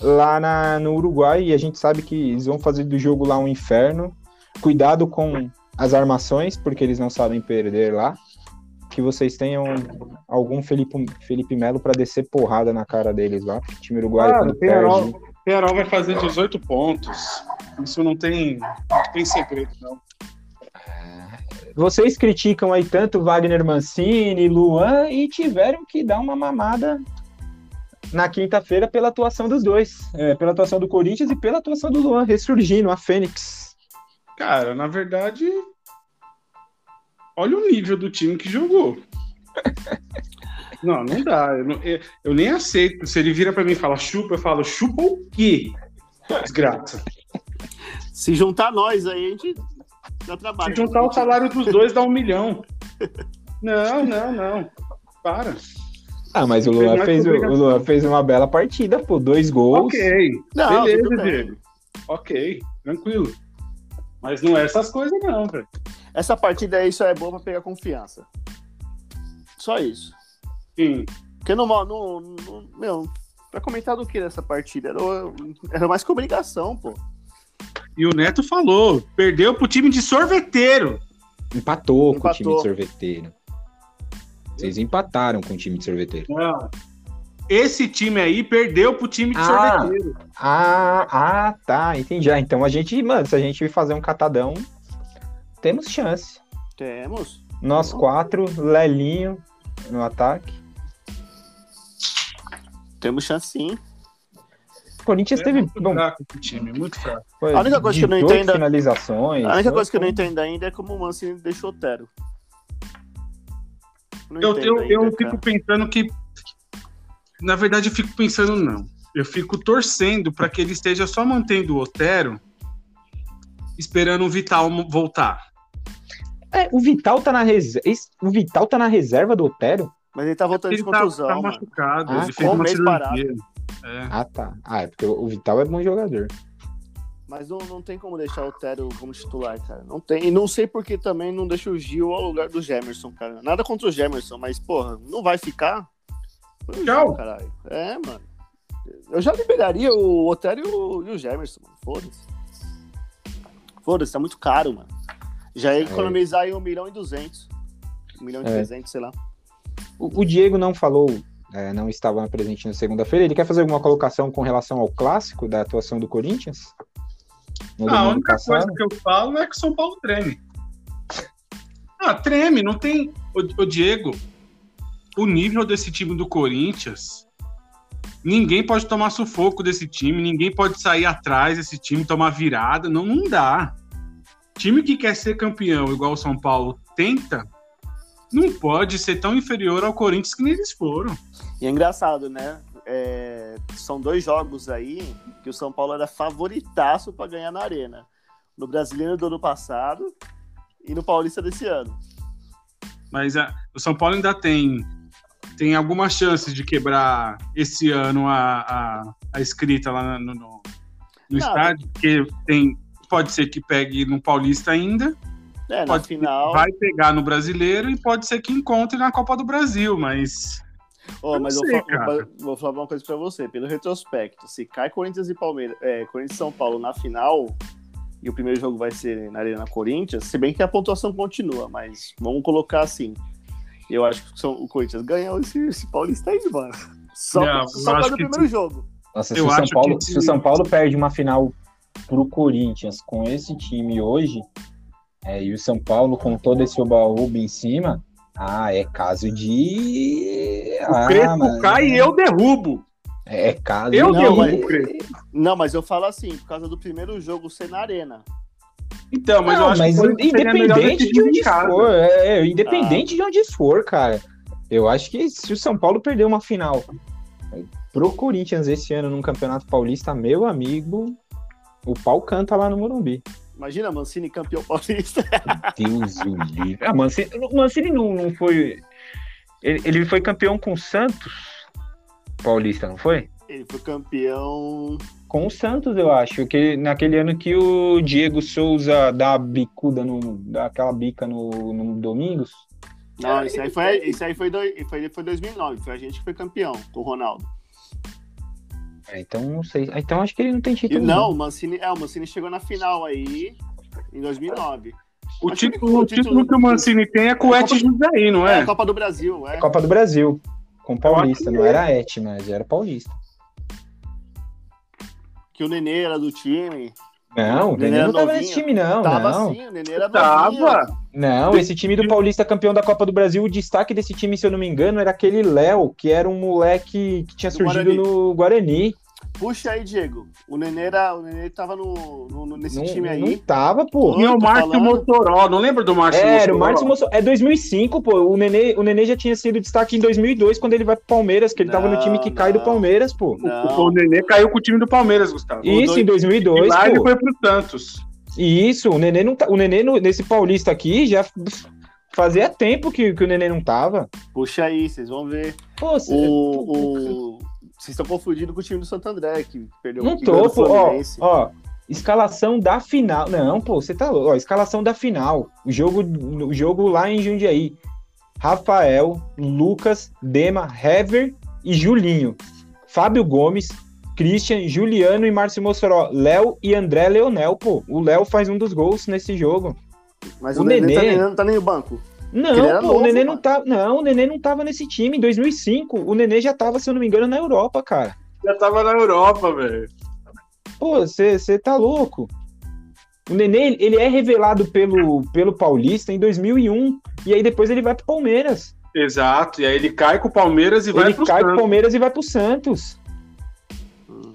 lá na, no Uruguai, e a gente sabe que eles vão fazer do jogo lá um inferno. Cuidado com as armações, porque eles não sabem perder lá que vocês tenham algum Felipe, Felipe Melo para descer porrada na cara deles lá. O time uruguaio ah, perde... Penarol vai fazer 18 pontos. Isso não tem, não tem segredo, não. Vocês criticam aí tanto Wagner Mancini, Luan e tiveram que dar uma mamada na quinta-feira pela atuação dos dois. É, pela atuação do Corinthians e pela atuação do Luan, ressurgindo, a Fênix. Cara, na verdade, olha o nível do time que jogou. Não, não dá. Eu, não, eu, eu, nem aceito. Se ele vira para mim e fala chupa, eu falo chupa o quê? Desgraça. Se juntar nós aí, a gente dá trabalho. Se juntar o salário dos dois, dá um milhão. Não, não, não. Para. Ah, mas o Fez Luan fez, o. Luan fez uma bela partida, pô. Dois gols. Ok, Não, beleza. Diego. Ok, tranquilo. Mas não é essas coisas, não, velho. Essa partida aí só é boa pra pegar confiança. Só isso. Sim. Porque no, no, no meu, pra comentar do que nessa partida? Era, era mais que obrigação, pô. E o Neto falou, perdeu pro time de sorveteiro. Empatou, com o time Empatou. de sorveteiro. Vocês empataram com o time de sorveteiro. Não. Esse time aí perdeu pro time de Ah. sorveteiro. Ah, ah, tá. Entendi. Ah, então a gente, mano, se a gente fazer um catadão, temos chance. Temos. Nós quatro, Lelinho no ataque. Temos chance sim. O Corinthians É teve muito bom, fraco esse time, muito fraco. foi A única coisa que eu não 18 entendo- finalizações. A única foi- coisa que eu não entendo ainda é como o Mancini deixou o Otero. Não Eu, eu, eu ainda, fico cara. pensando que. Na verdade, eu fico pensando, não. Eu fico torcendo para que ele esteja só mantendo o Otero, esperando o Vital voltar. É, o Vital tá na reserva. O Vital tá na reserva do Otero? Mas ele tá voltando de Ele tá, contusão, tá mano. machucado, Ah, ele fez um mês cirurgia. parado. É. Ah, tá. Ah, é porque o Vital é bom jogador. Mas não, não tem como deixar o Otero como titular, cara. Não tem. E não sei por que também não deixa o Gil ao lugar do Gemerson, cara. Nada contra o Gemerson, mas, porra, não vai ficar. O Tchau. Caralho. É, mano. Eu já liberaria o Otero e o, Gemerson, mano. Foda-se. Foda-se, tá muito caro, mano. Já ia economizar aí 1 milhão e 200. 1 milhão e É. 300, sei lá. O, o Diego não falou, é, não estava presente na segunda-feira. Ele quer fazer alguma colocação com relação ao clássico da atuação do Corinthians? No Ah, a única passado? coisa que eu falo é que o São Paulo treme. Ah, treme, não tem. O, Diego, o nível desse time do Corinthians. Ninguém pode tomar sufoco desse time, ninguém pode sair atrás desse time, tomar virada. Não, não dá. Time que quer ser campeão, igual o São Paulo tenta, não pode ser tão inferior ao Corinthians que nem eles foram. E é engraçado, né? É, são dois jogos aí que o São Paulo era favoritaço para ganhar na Arena. No Brasileiro do ano passado e no Paulista desse ano. Mas ah, o São Paulo ainda tem, tem algumas chances de quebrar esse ano a, a, a escrita lá no, no, no estádio, porque tem, pode ser que pegue no Paulista ainda, É, na Pode- final. vai pegar no Brasileiro e pode ser que encontre na Copa do Brasil, mas eu mas sei, vou, cara. vou- falar uma coisa pra você. Pelo retrospecto, se cai Corinthians e Palmeiras, é, Corinthians e São Paulo na final, e o primeiro jogo vai ser na Arena Corinthians, se bem que a pontuação continua, mas vamos colocar assim. Eu acho que são- o Corinthians ganhou esse, esse Paulista aí, mano. Só, Não, só do que primeiro jogo. Nossa, se o, São Paulo, que se o São Paulo perde uma final pro Corinthians com esse time hoje, é, e o São Paulo com todo esse oba-oba em cima, ah, é caso de. o ah, Crespo mano, cai e eu derrubo. É caso Eu de- derrubo mas- o Crespo. Não, mas eu falo assim, por causa do primeiro jogo ser na Arena. Então, mas eu Não, acho mas que independente de onde for, é, é, independente de onde for, cara. Eu acho que se o São Paulo perder uma final pro Corinthians esse ano num Campeonato Paulista, meu amigo, o pau canta lá no Morumbi. Imagina, Mancini campeão paulista. Deus o livre. Ah, Mancini, Mancini não, não foi. Ele, ele foi campeão com o Santos Paulista, não foi? Ele foi campeão. Com o Santos, eu acho. Que naquele ano que o Diego Souza dá a bicuda no. dá aquela bica no, no Domingos. Não, isso aí foi, isso aí foi, dois, foi, foi 2009. Foi a gente que foi campeão com o Ronaldo. É, então não sei. Ah, Então acho que ele não tem E, título. não, o Mancini, é, o Mancini chegou na final aí em 2009. O Acho que título, o o título título- que o Mancini tem é com o É a Et José, não É, é? a Copa do Brasil, é. Copa do Brasil. Com Paulista. Não era Et, mas era Paulista. Que o Nenê era do time. Não, o Nenê Nenê era não tava novinho. nesse time, não. Tava não. assim, o Nenê era. Tava. Não, esse time do Paulista campeão da Copa do Brasil, o destaque desse time, se eu não me engano, era aquele Léo, que era um moleque que tinha Do surgido Guarani. no Guarani. Puxa aí, Diego. O Nenê, era, o Nenê tava no, no- nesse Não, time aí. não tava, pô. Tinha o tô Márcio falando. Mossoró, não lembra do Márcio É, era o? Márcio Mossoró. É 2005, pô. O Nenê, o Nenê já tinha sido destaque em 2002, quando ele vai pro Palmeiras, que ele tava no time que Não, cai do não. Palmeiras, pô. Não. O, o Nenê caiu com o time do Palmeiras, Gustavo. Isso, em E 2002, lá ele pô. foi pro Santos. Isso, o Nenê, não tá, o Nenê no- nesse Paulista aqui já fazia tempo que, que o Nenê não tava. Puxa aí, vocês vão ver. Pô, cê- O, o... Vocês estão confundindo com o time do Santo André, que perdeu Não ganhou tô, pô, ó, ó, escalação da final. Não, pô, você tá louco. Ó, escalação da final. O jogo, o jogo lá em Jundiaí. Rafael, Lucas, Dema, Hever e Julinho. Fábio Gomes, Christian, Juliano e Márcio Mossoró. Léo e André Leonel, pô. O Léo faz um dos gols nesse jogo. Mas o o, Nenê, tá, Nenê- nem- não tá nem no banco. Não, Ele pô, novo, o Nenê não tá, não, o Nenê não tava nesse time em 2005. O Nenê já tava, se eu não me engano, na Europa, cara. Já tava na Europa, velho. Pô, você tá louco. O Nenê, ele é revelado pelo, pelo Paulista em 2001. E aí depois ele vai pro Palmeiras. Exato. E aí ele cai com o Palmeiras e vai ele pro cai pro Santos. Palmeiras e vai pro Santos. Hum.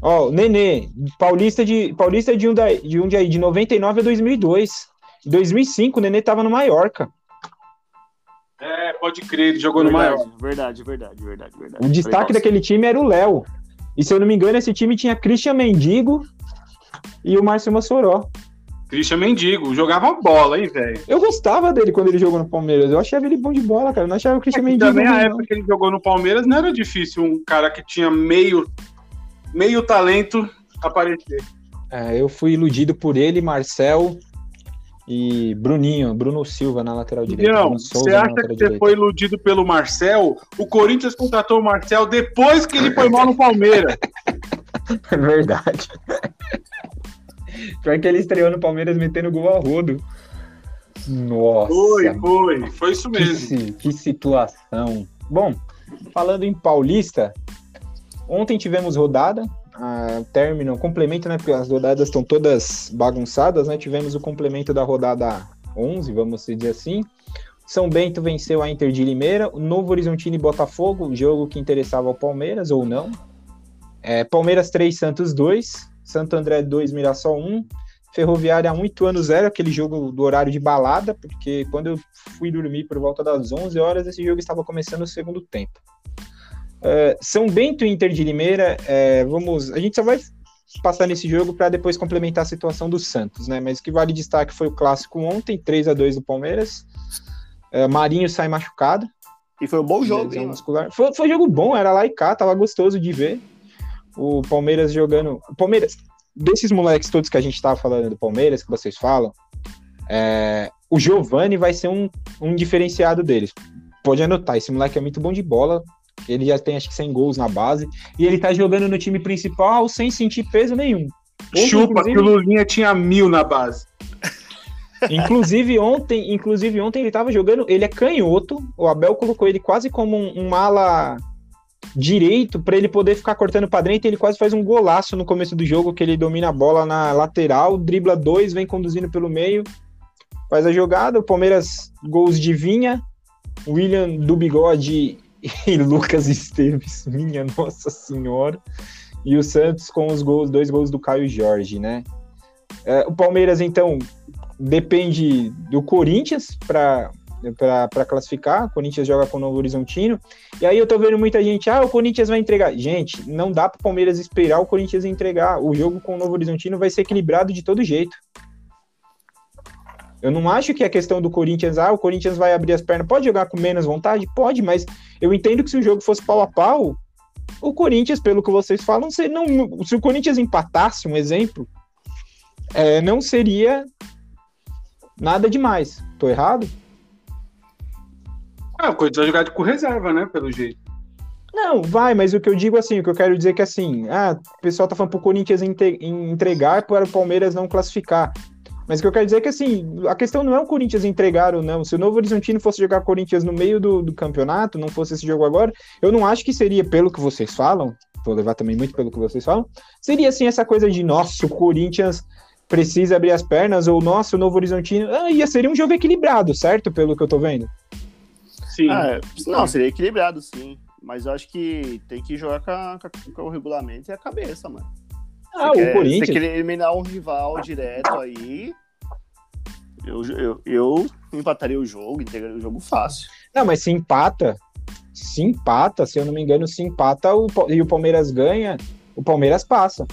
Ó, o Nenê, Paulista de, Paulista de Jundiaí, de Jundiaí, de 99 a 2002. Em 2005, o Nenê tava no Mallorca. É, pode crer, ele jogou no verdade, maior. verdade, verdade, verdade, verdade. O destaque daquele time era o Léo. E se eu não me engano, esse time tinha Christian Mendigo e o Márcio Mossoró. Christian Mendigo. Jogava bola, hein, velho. Eu gostava dele quando ele jogou no Palmeiras. Eu achava ele bom de bola, cara. Eu não achava o Christian E Mendigo. também a época que ele jogou no Palmeiras não era difícil um cara que tinha meio, meio talento aparecer. É, eu fui iludido por ele, Marcel e Bruninho, Bruno Silva na lateral direita. Não, você acha que você direita. foi iludido pelo Marcel? O Corinthians contratou o Marcel depois que ele foi mal no Palmeiras. É verdade. Pior que ele estreou no Palmeiras metendo gol a rodo. Nossa, Foi, foi. Foi isso que, mesmo. si- que situação. Bom, falando em Paulista, ontem tivemos rodada, a término, complemento, né? Porque as rodadas estão todas bagunçadas, né? Tivemos o complemento da rodada 11, vamos dizer assim. São Bento venceu a Inter de Limeira, o Novo Horizontino e Botafogo, jogo que interessava ao Palmeiras ou não. É, Palmeiras 3, Santos 2, Santo André 2, Mirassol 1, Ferroviária 1, Ituano 0, aquele jogo do horário de balada, porque quando eu fui dormir por volta das 11 horas, esse jogo estava começando o segundo tempo. É, São Bento e Inter de Limeira, é, vamos, a gente só vai passar nesse jogo para depois complementar a situação do Santos, né? Mas o que vale destaque foi o clássico ontem, 3 a 2 do Palmeiras. É, Marinho sai machucado, E foi um bom jogo, hein, muscular. Foi, foi jogo bom, era lá e cá, tava gostoso de ver. O Palmeiras jogando. O Palmeiras, desses moleques todos que a gente tava falando do Palmeiras, que vocês falam, é, o Giovani vai ser um, um diferenciado deles. Pode anotar, esse moleque é muito bom de bola. Ele já tem acho que 100 gols na base. E ele tá jogando no time principal sem sentir peso nenhum. Ontem, Chupa que o Lulinha tinha mil na base. Inclusive ontem, inclusive ontem ele tava jogando, ele é canhoto, o Abel colocou ele quase como um, um ala direito para ele poder ficar cortando para dentro, ele quase faz um golaço no começo do jogo que ele domina a bola na lateral, dribla dois, vem conduzindo pelo meio, faz a jogada, o Palmeiras gols de Vinha, William do Bigode e Lucas Esteves, minha nossa senhora. E o Santos com os gols, dois gols do Caio Jorge, né? É, o Palmeiras, então, depende do Corinthians para para classificar. O Corinthians joga com o Novo Horizontino. E aí eu tô vendo muita gente, ah, o Corinthians vai entregar. Gente, não dá pro Palmeiras esperar o Corinthians entregar. O jogo com o Novo Horizontino vai ser equilibrado de todo jeito. Eu não acho que a questão do Corinthians, ah, o Corinthians vai abrir as pernas. Pode jogar com menos vontade? Pode, mas eu entendo que se o jogo fosse pau a pau, o Corinthians, pelo que vocês falam, se, não, se o Corinthians empatasse, um exemplo, é, não seria nada demais. Tô errado? Ah, o Corinthians vai jogar com reserva, né? Pelo jeito. Não, vai, mas o que eu digo assim, o que eu quero dizer é que assim, ah, o pessoal tá falando pro Corinthians entregar para o Palmeiras não classificar. Mas o que eu quero dizer é que assim, a questão não é o Corinthians entregar ou não. Se o Novo Horizontino fosse jogar Corinthians no meio do, do campeonato, não fosse esse jogo agora, eu não acho que seria, pelo que vocês falam, vou levar também muito pelo que vocês falam, seria assim essa coisa de, nossa, o Corinthians precisa abrir as pernas, ou nossa, o Novo Horizontino. Ah, ia seria um jogo equilibrado, certo? Pelo que eu tô vendo. Sim. Ah, não, seria equilibrado, sim. Mas eu acho que tem que jogar com, a- com o regulamento e a cabeça, mano. Ah, Você o quer- Corinthians. Você querer eliminar um rival direto aí. Eu, eu, eu empataria o jogo, entregaria o jogo fácil. Não, mas se empata, se empata, se eu não me engano, se empata o, e o Palmeiras ganha, o Palmeiras passa.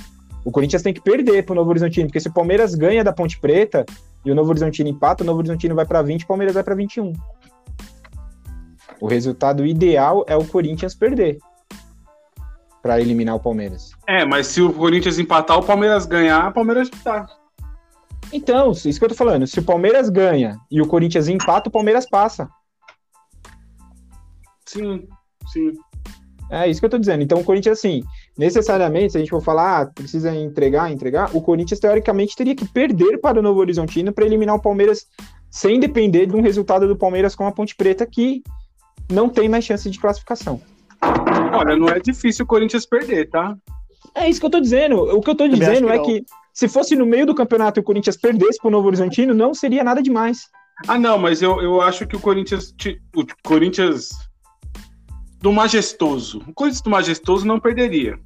O Corinthians tem que perder pro Novo Horizontino, porque se o Palmeiras ganha da Ponte Preta e o Novo Horizontino empata, o Novo Horizontino vai pra 20, o Palmeiras vai pra 21. O resultado ideal é o Corinthians perder para eliminar o Palmeiras. É, mas se o Corinthians empatar, o Palmeiras ganhar, o Palmeiras tá. Então, isso que eu tô falando. Se o Palmeiras ganha e o Corinthians empata, o Palmeiras passa. Sim, sim. É isso que eu tô dizendo. Então, o Corinthians, assim, necessariamente, se a gente for falar, ah, precisa entregar, entregar, o Corinthians, teoricamente, teria que perder para o Novo Horizontino para eliminar o Palmeiras sem depender de um resultado do Palmeiras com a Ponte Preta, que não tem mais chance de classificação. Olha, não é difícil o Corinthians perder, tá? É isso que eu tô dizendo. O que eu tô dizendo que é não. que se fosse no meio do campeonato e o Corinthians perdesse pro Novo Horizontino, não seria nada demais. Ah, não, mas eu, eu acho que o Corinthians. O Corinthians do Majestoso. O Corinthians do Majestoso não perderia.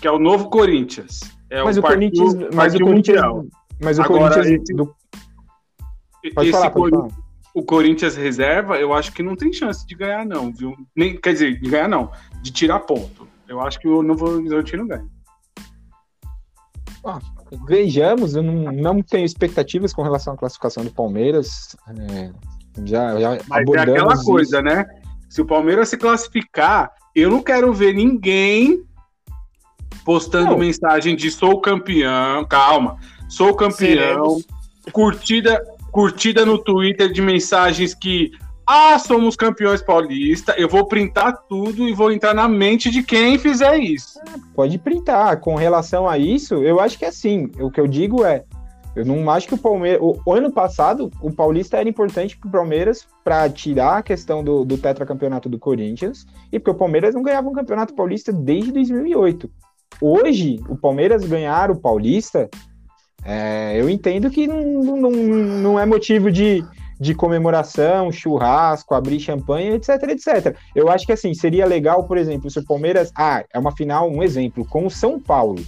Que é o novo Corinthians. É mas o, o Corinthians. Mas o Corinthians. Mas o Agora, Corinthians. Esse, do... pode esse falar, pode falar. O Corinthians reserva, eu acho que não tem chance de ganhar, não, viu? Nem, quer dizer, de ganhar não, de tirar ponto. Eu acho que o Novo Horizontino ganha. Ah, vejamos, eu não, não, tenho expectativas com relação à classificação do Palmeiras. É, já, já Mas é aquela coisa, né? Se o Palmeiras se classificar, eu não quero ver ninguém postando não. mensagem de sou campeão, calma, sou campeão, Seremos. curtida, curtida no Twitter de mensagens que ah, somos campeões paulista, eu vou printar tudo e vou entrar na mente de quem fizer isso. Pode printar. Com relação a isso, eu acho que é assim. O que eu digo é, eu não acho que o Palmeiras. O, ano passado, o Paulista era importante para o Palmeiras para tirar a questão do, do tetracampeonato do Corinthians e porque o Palmeiras não ganhava um campeonato paulista desde 2008. Hoje, o Palmeiras ganhar o Paulista, é, eu entendo que não, não, não é motivo de, de comemoração, churrasco, abrir champanhe, etc, etc. Eu acho que assim, seria legal, por exemplo, se o Palmeiras. Ah, é uma final, um exemplo, com o São Paulo.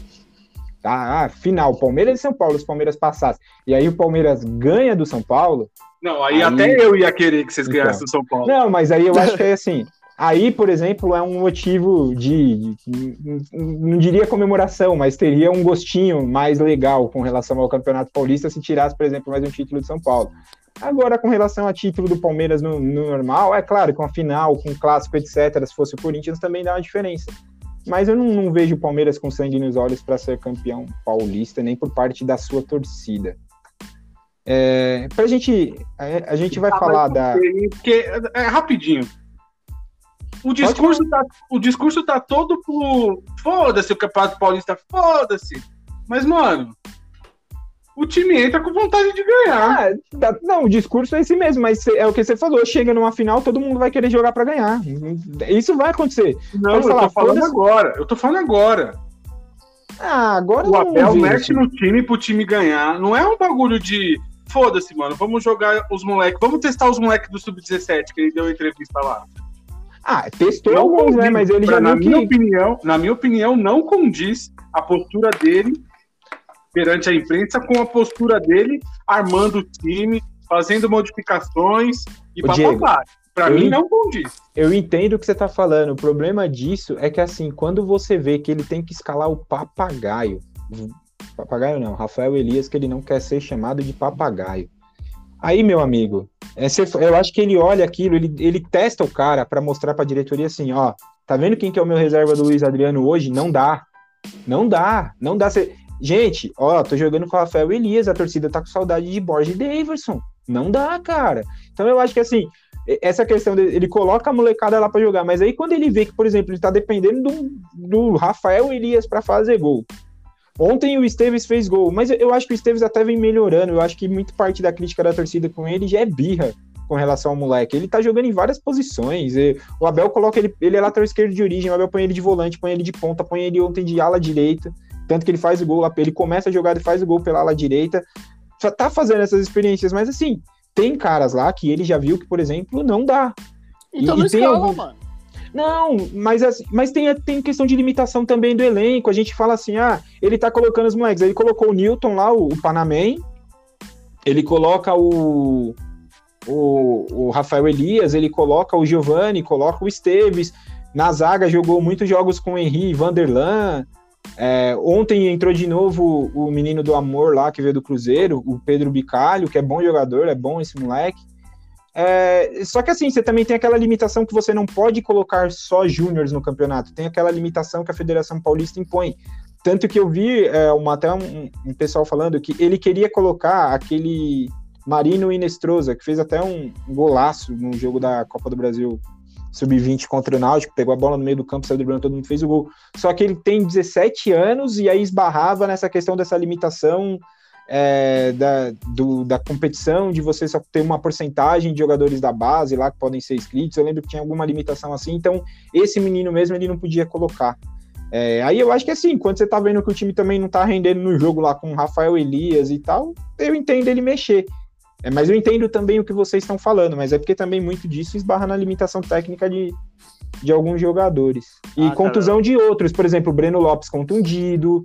Tá? Ah, final, Palmeiras e São Paulo, os Palmeiras passassem. E aí o Palmeiras ganha do São Paulo. Não, aí, aí... até eu ia querer que vocês então, ganhassem do São Paulo. Não, mas aí eu acho que é assim. Aí, por exemplo, é um motivo de, não diria comemoração, mas teria um gostinho mais legal com relação ao Campeonato Paulista se tirasse, por exemplo, mais um título de São Paulo. Agora, com relação a título do Palmeiras no, no normal, é claro, com a final, com o clássico, etc., se fosse o Corinthians, também dá uma diferença. Mas eu não, não vejo o Palmeiras com sangue nos olhos para ser campeão paulista, nem por parte da sua torcida. É, pra gente. A, a gente vai ah, falar da. Porque, é, rapidinho. O discurso, tá, o discurso tá todo pro. Foda-se o Campeonato Paulista, foda-se. Mas, mano, o time entra com vontade de ganhar. Ah, não, o discurso é esse mesmo, mas é o que você falou, chega numa final, todo mundo vai querer jogar para ganhar. Isso vai acontecer. Não, Pode eu tô falando agora. Eu tô falando agora. Ah, agora o Abel mexe no time pro time ganhar. Não é um bagulho de foda-se, mano. Vamos jogar os moleques. Vamos testar os moleques do Sub-17 que ele deu entrevista lá. Ah, testou alguns, né? Mas ele já na minha que... opinião, Na minha opinião, não condiz a postura dele perante a imprensa com a postura dele, armando o time, fazendo modificações e papapá. Para mim, não condiz. Eu entendo o que você está falando. O problema disso é que, assim, quando você vê que ele tem que escalar o papagaio, papagaio não, Rafael Elias, que ele não quer ser chamado de papagaio. Aí, meu amigo, é, eu acho que ele olha aquilo, ele, ele testa o cara para mostrar para a diretoria assim: ó, tá vendo quem que é o meu reserva do Luiz Adriano hoje? Não dá. Não dá, não dá. Gente, ó, tô jogando com o Rafael Elias, a torcida tá com saudade de Borges e Daverson. Não dá, cara. Então eu acho que assim, essa questão dele, ele coloca a molecada lá para jogar, mas aí quando ele vê que, por exemplo, ele tá dependendo do, do Rafael Elias para fazer gol. Ontem o Esteves fez gol, mas eu acho que o Esteves até vem melhorando. Eu acho que muito parte da crítica da torcida com ele já é birra com relação ao moleque. Ele tá jogando em várias posições. o Abel coloca ele, ele é lateral esquerdo de origem, o Abel põe ele de volante, põe ele de ponta, põe ele ontem de ala direita. Tanto que ele faz o gol lá, ele começa a jogada e faz o gol pela ala direita. Tá fazendo essas experiências, mas assim, tem caras lá que ele já viu que, por exemplo, não dá. Então e, não e escala, mano. Não, mas, assim, mas tem, tem questão de limitação também do elenco. A gente fala assim, ah, ele tá colocando os moleques. Ele colocou o Newton lá, o, o Panamém. Ele coloca o, o, o Rafael Elias, ele coloca o Giovanni, coloca o Esteves. Na zaga jogou muitos jogos com o Henry Vanderlan. É, ontem entrou de novo o menino do amor lá, que veio do Cruzeiro, o Pedro Bicalho, que é bom jogador, é bom esse moleque. É, só que assim, você também tem aquela limitação que você não pode colocar só júniores no campeonato. Tem aquela limitação que a Federação Paulista impõe. Tanto que eu vi é, uma, até um, um, pessoal falando que ele queria colocar aquele Marino Inestrosa, que fez até um golaço no jogo da Copa do Brasil sub-20 contra o Náutico, pegou a bola no meio do campo, saiu driblando, todo mundo fez o gol. Só que ele tem 17 anos e aí esbarrava nessa questão dessa limitação é, da, do, da competição, de você só ter uma porcentagem de jogadores da base lá que podem ser inscritos. Eu lembro que tinha alguma limitação assim, então esse menino mesmo ele não podia colocar. É, aí eu acho que assim, quando você tá vendo que o time também não tá rendendo no jogo lá com o Rafael Elias e tal, eu entendo ele mexer. É, mas eu entendo também o que vocês estão falando, mas é porque também muito disso esbarra na limitação técnica de, de alguns jogadores. E ah, contusão de outros, por exemplo, o Breno Lopes contundido,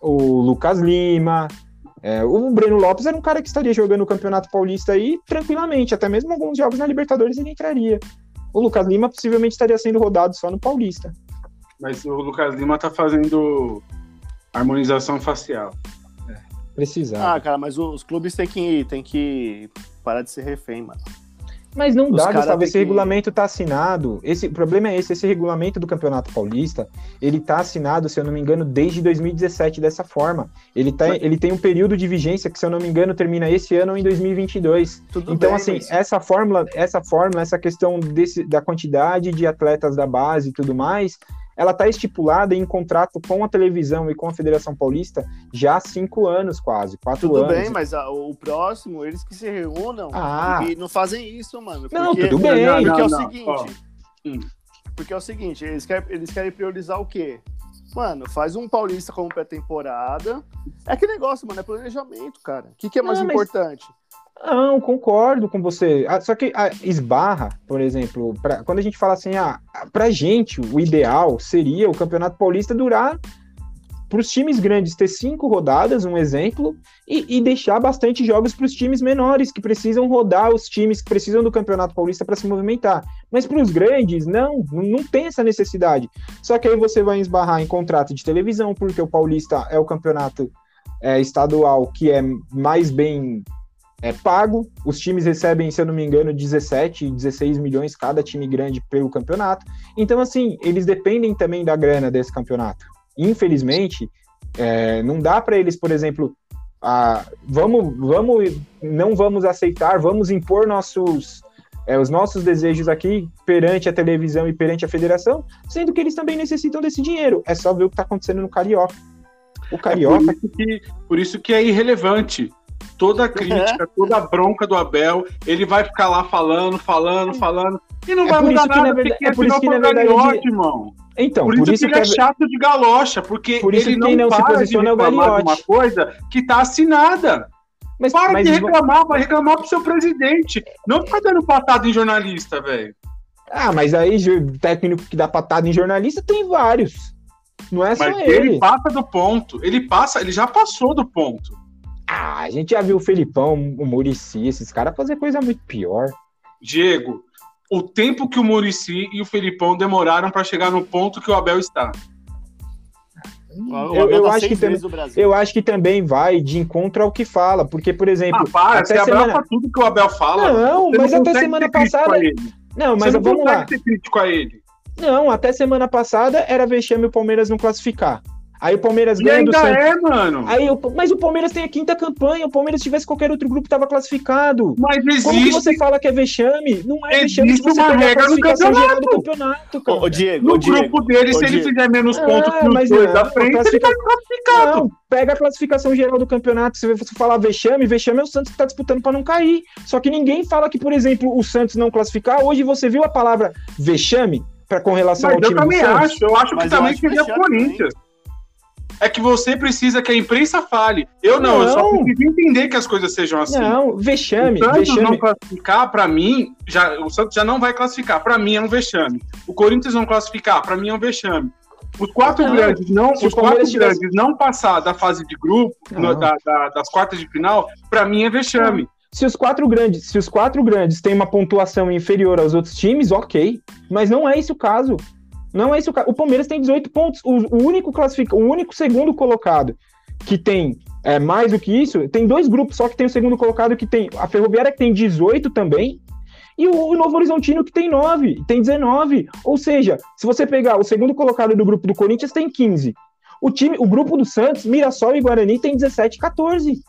o Lucas Lima, é, o Breno Lopes era um cara que estaria jogando o Campeonato Paulista aí tranquilamente, até mesmo alguns jogos na Libertadores ele entraria. O Lucas Lima possivelmente estaria sendo rodado só no Paulista. Mas o Lucas Lima tá fazendo harmonização facial. Precisar. Ah, cara, mas os clubes têm que, têm que parar de ser refém, mano. Mas não dá, Gustavo, esse que... regulamento está assinado. Esse, o problema é esse, esse regulamento do Campeonato Paulista, ele está assinado, se eu não me engano, desde 2017 dessa forma. Ele, tá, mas... ele tem um período de vigência que, se eu não me engano, termina esse ano ou em 2022. Tudo então, bem, assim, mas... essa fórmula, essa fórmula, essa questão desse, da quantidade de atletas da base e tudo mais, ela está estipulada em contrato com a televisão e com a Federação Paulista já há cinco anos, quase, quatro tudo anos. Tudo bem, mas a, o próximo, eles que se reúnam ah. e não fazem isso, mano. Porque, não, tudo bem. Porque não, é o seguinte. Hum. Porque é o seguinte, eles querem, eles querem priorizar o quê? Mano, faz um Paulista como pré-temporada. É que negócio, mano, é planejamento, cara. O que, que é mais não, importante? Não, concordo com você. Ah, só que a esbarra, por exemplo, pra, quando a gente fala assim, ah, pra gente, o ideal seria o Campeonato Paulista durar para os times grandes ter cinco rodadas, um exemplo, e, e deixar bastante jogos para os times menores, que precisam rodar os times que precisam do Campeonato Paulista para se movimentar. Mas para os grandes, não, não tem essa necessidade. Só que aí você vai esbarrar em contrato de televisão, porque o Paulista é o campeonato é, estadual que é mais bem é pago. Os times recebem, se eu não me engano, 17, 16 milhões cada time grande pelo campeonato. Então, assim, eles dependem também da grana desse campeonato. Infelizmente, é, não dá para eles, por exemplo, a, vamos, vamos, não vamos aceitar, vamos impor nossos é, os nossos desejos aqui perante a televisão e perante a federação, sendo que eles também necessitam desse dinheiro. É só ver o que está acontecendo no Carioca. O Carioca. É por, isso que, por isso que é irrelevante toda a crítica, toda a bronca do Abel, ele vai ficar lá falando, falando, falando, e não é vai mudar nada, verdade, é por isso que, na verdade, irmão. Então, por, por isso, que, que, ele é chato de galocha, porque por isso ele não, não se posiciona é o uma coisa que tá assinada. Mas, Para mas, de reclamar, vai reclamar pro seu presidente. Não ficar dando patada em jornalista, velho. Ah, mas aí técnico que dá patada em jornalista tem vários. Não é só ele. Ele passa do ponto. Ele passa, ele já passou do ponto. Ah, a gente já viu o Felipão, o Murici, esses caras fazer coisa muito pior. Diego, o tempo que o Murici e o Felipão demoraram para chegar no ponto que o Abel está. Eu, eu, tá acho que também, eu acho que também vai de encontro ao que fala, porque, por exemplo. Ah, para, até semana... tudo que o Abel fala. Não, mas até semana passada. Não, mas não vamos lá. Ser crítico a ele. Não, até semana passada era vexame o Palmeiras não classificar. Aí o Palmeiras ganha do Santos. é, mano. Aí, mas o Palmeiras tem a quinta campanha. O Palmeiras tivesse qualquer outro grupo tava classificado. Mas existe. Como que você fala que é vexame? Não é existe vexame se você uma regra no campeonato. do campeonato, cara. Ô, Diego, no ô, grupo dele, se Diego. ele fizer menos pontos ah, que os dois da frente, ele tá classificado. Não, pega a classificação geral do campeonato. Se você falar vexame, vexame é o Santos que tá disputando para não cair. Só que ninguém fala que, por exemplo, o Santos não classificar. Hoje você viu a palavra vexame para com relação mas ao time do Santos? Eu também acho. Eu acho que também seria Corinthians. Também é que você precisa que a imprensa fale. Eu não, não. eu só preciso entender que as coisas sejam assim. Não, vexame. O Santos vexame. não classificar, para mim, já, o Santos já não vai classificar. Para mim é um vexame. O Corinthians não classificar, para mim é um vexame. Os quatro grandes não, os quatro tivesse... grandes não passar da fase de grupo, no, da, da, das quartas de final, para mim é vexame. Não. Se os quatro grandes, se os quatro grandes têm uma pontuação inferior aos outros times, ok. Mas não é esse o caso. Não é isso. O Palmeiras tem 18 pontos. O, o único classifica, o único segundo colocado que tem é, mais do que isso, tem dois grupos só que tem o segundo colocado que tem a Ferroviária que tem 18 também. e o, o Novo Horizontino que tem 9, tem 19. Ou seja, se você pegar o segundo colocado do grupo do Corinthians, tem 15. O time, o grupo do Santos, Mirassol e Guarani tem 17 14.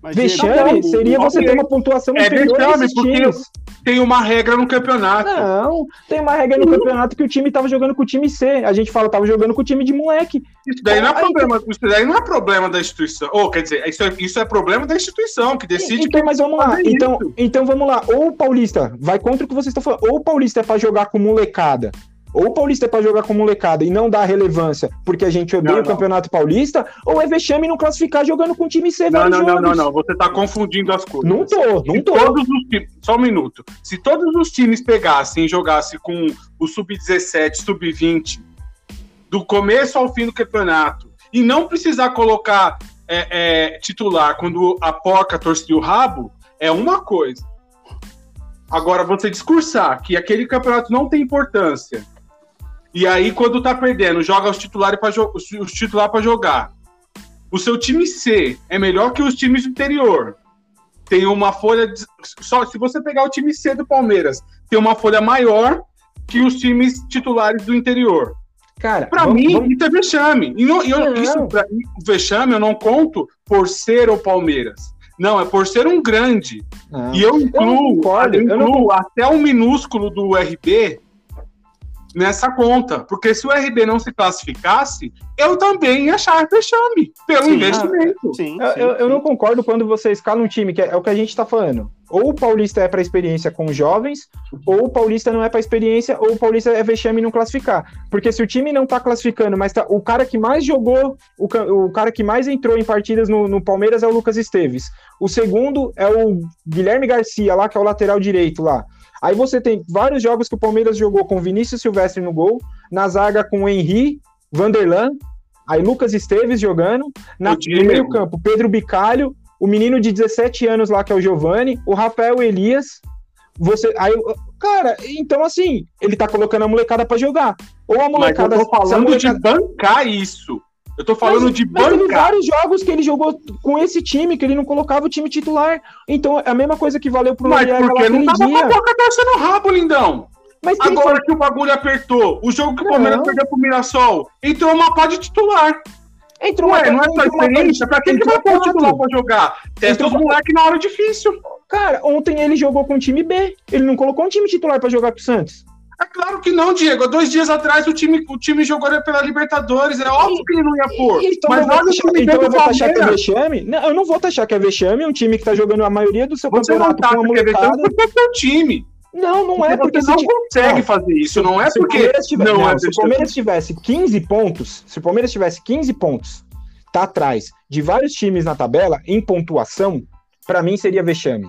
Mas vexame seria você ter uma pontuação é inferior vexame, porque times. Tem uma regra no campeonato. Não, tem uma regra no campeonato que o time tava jogando com o time C. A gente fala, tava jogando com o time de moleque. Isso daí não é, problema, isso daí não é problema da instituição. Ou, quer dizer, isso é, isso é problema da instituição, que decide. Então, mas vamos lá. Então, então vamos lá. Ou o Paulista vai contra o que vocês estão falando. Ou o Paulista é pra jogar com molecada ou o Paulista é para jogar com molecada e não dar relevância porque a gente odeia não, o Campeonato Paulista, ou é vexame não classificar jogando com time C. Não, não, não, não, não, você tá confundindo as coisas. Não tô, não tô. Todos os, só um minuto. Se todos os times pegassem e jogassem com o Sub-17, Sub-20, do começo ao fim do campeonato, e não precisar colocar é, é, titular quando a porca torcia o rabo, é uma coisa. Agora, você discursar que aquele campeonato não tem importância e aí, quando tá perdendo, joga os titulares para jo os titular para jogar. O seu time C é melhor que os times do interior. Tem uma folha. De... Só se você pegar o time C do Palmeiras, tem uma folha maior que os times titulares do interior. Cara, para mim, vamos... isso é vexame. E, não, eu, não. isso, pra, vexame eu não conto por ser o Palmeiras. Não, é por ser um grande. Não. E eu incluo, eu, eu incluo até o minúsculo do RB nessa conta. Porque se o RB não se classificasse, eu também ia achar vexame pelo sim, investimento. Sim, eu, sim, eu, eu, não concordo quando você escala um time, que é, é o que a gente está falando. Ou o Paulista é para experiência com jovens, ou o Paulista não é para experiência, ou o Paulista é vexame não classificar. Porque se o time não está classificando, mas tá, o cara que mais jogou, o, o cara que mais entrou em partidas no, no Palmeiras é o Lucas Esteves. O segundo é o Guilherme Garcia, lá, que é o lateral direito lá. Aí você tem vários jogos que o Palmeiras jogou com Vinícius Silvestre no gol, na zaga com o Henry, Vanderlan, aí Lucas Esteves jogando, na, no meio-campo, Pedro Bicalho, o menino de 17 anos lá que é o Giovani, o Rafael Elias. Você, aí, cara, então assim, ele tá colocando a molecada para jogar. Ou a molecada. Mas eu tô falando molecada... de bancar isso. Eu tô falando mas, de. Mas teve vários jogos que ele jogou com esse time, que ele não colocava o time titular. Então é a mesma coisa que valeu pro Mas porque não tava dia. com a boca torcendo rabo, lindão. Mas Agora foi... que o bagulho apertou, o jogo que o Palmeiras perdeu pro Mirassol, entrou uma pá de titular. Entrou Ué, não é só experiência? Pra que, que vai pôr o titular pra jogar? Testa os moleques na hora difícil. Cara, ontem ele jogou com o time B. Ele não colocou um time titular pra jogar com o Santos. É claro que não, Diego. Há dois dias atrás o time, o time jogou pela Libertadores. É óbvio que ele não ia pôr. Então mas olha o time então eu vou taxar que é vexame? Não, eu não vou taxar que é vexame. Um time que tá jogando a maioria do seu você campeonato não com uma molecada. Porque é seu time. Não, não é porque, você não consegue fazer isso. Não é porque tivesse, não, não, é se o Palmeiras tivesse 15 pontos, se o Palmeiras tivesse 15 pontos, tá atrás de vários times na tabela em pontuação, para mim seria vexame.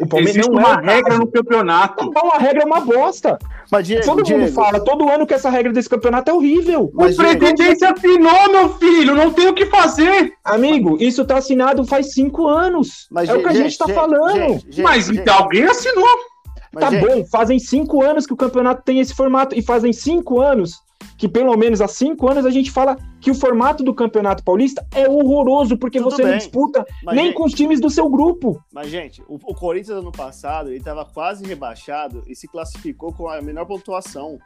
O Palmeiras Existe não é uma regra no campeonato. Não, a regra é uma bosta. Mas, Diego, todo Diego. mundo fala, todo ano que essa regra desse campeonato é horrível. Mas, o presidente assinou, meu filho, não tem o que fazer. Amigo, isso tá assinado faz cinco anos. Mas, é o que a gente tá falando. Mas alguém assinou. Tá bom, fazem cinco anos que o campeonato tem esse formato. E fazem cinco anos que pelo menos há cinco anos a gente fala que o formato do Campeonato Paulista é horroroso, porque Tudo você bem. não disputa mas, nem gente, com os times do seu grupo. Mas, gente, o, o Corinthians ano passado, ele estava quase rebaixado e se classificou com a menor pontuação.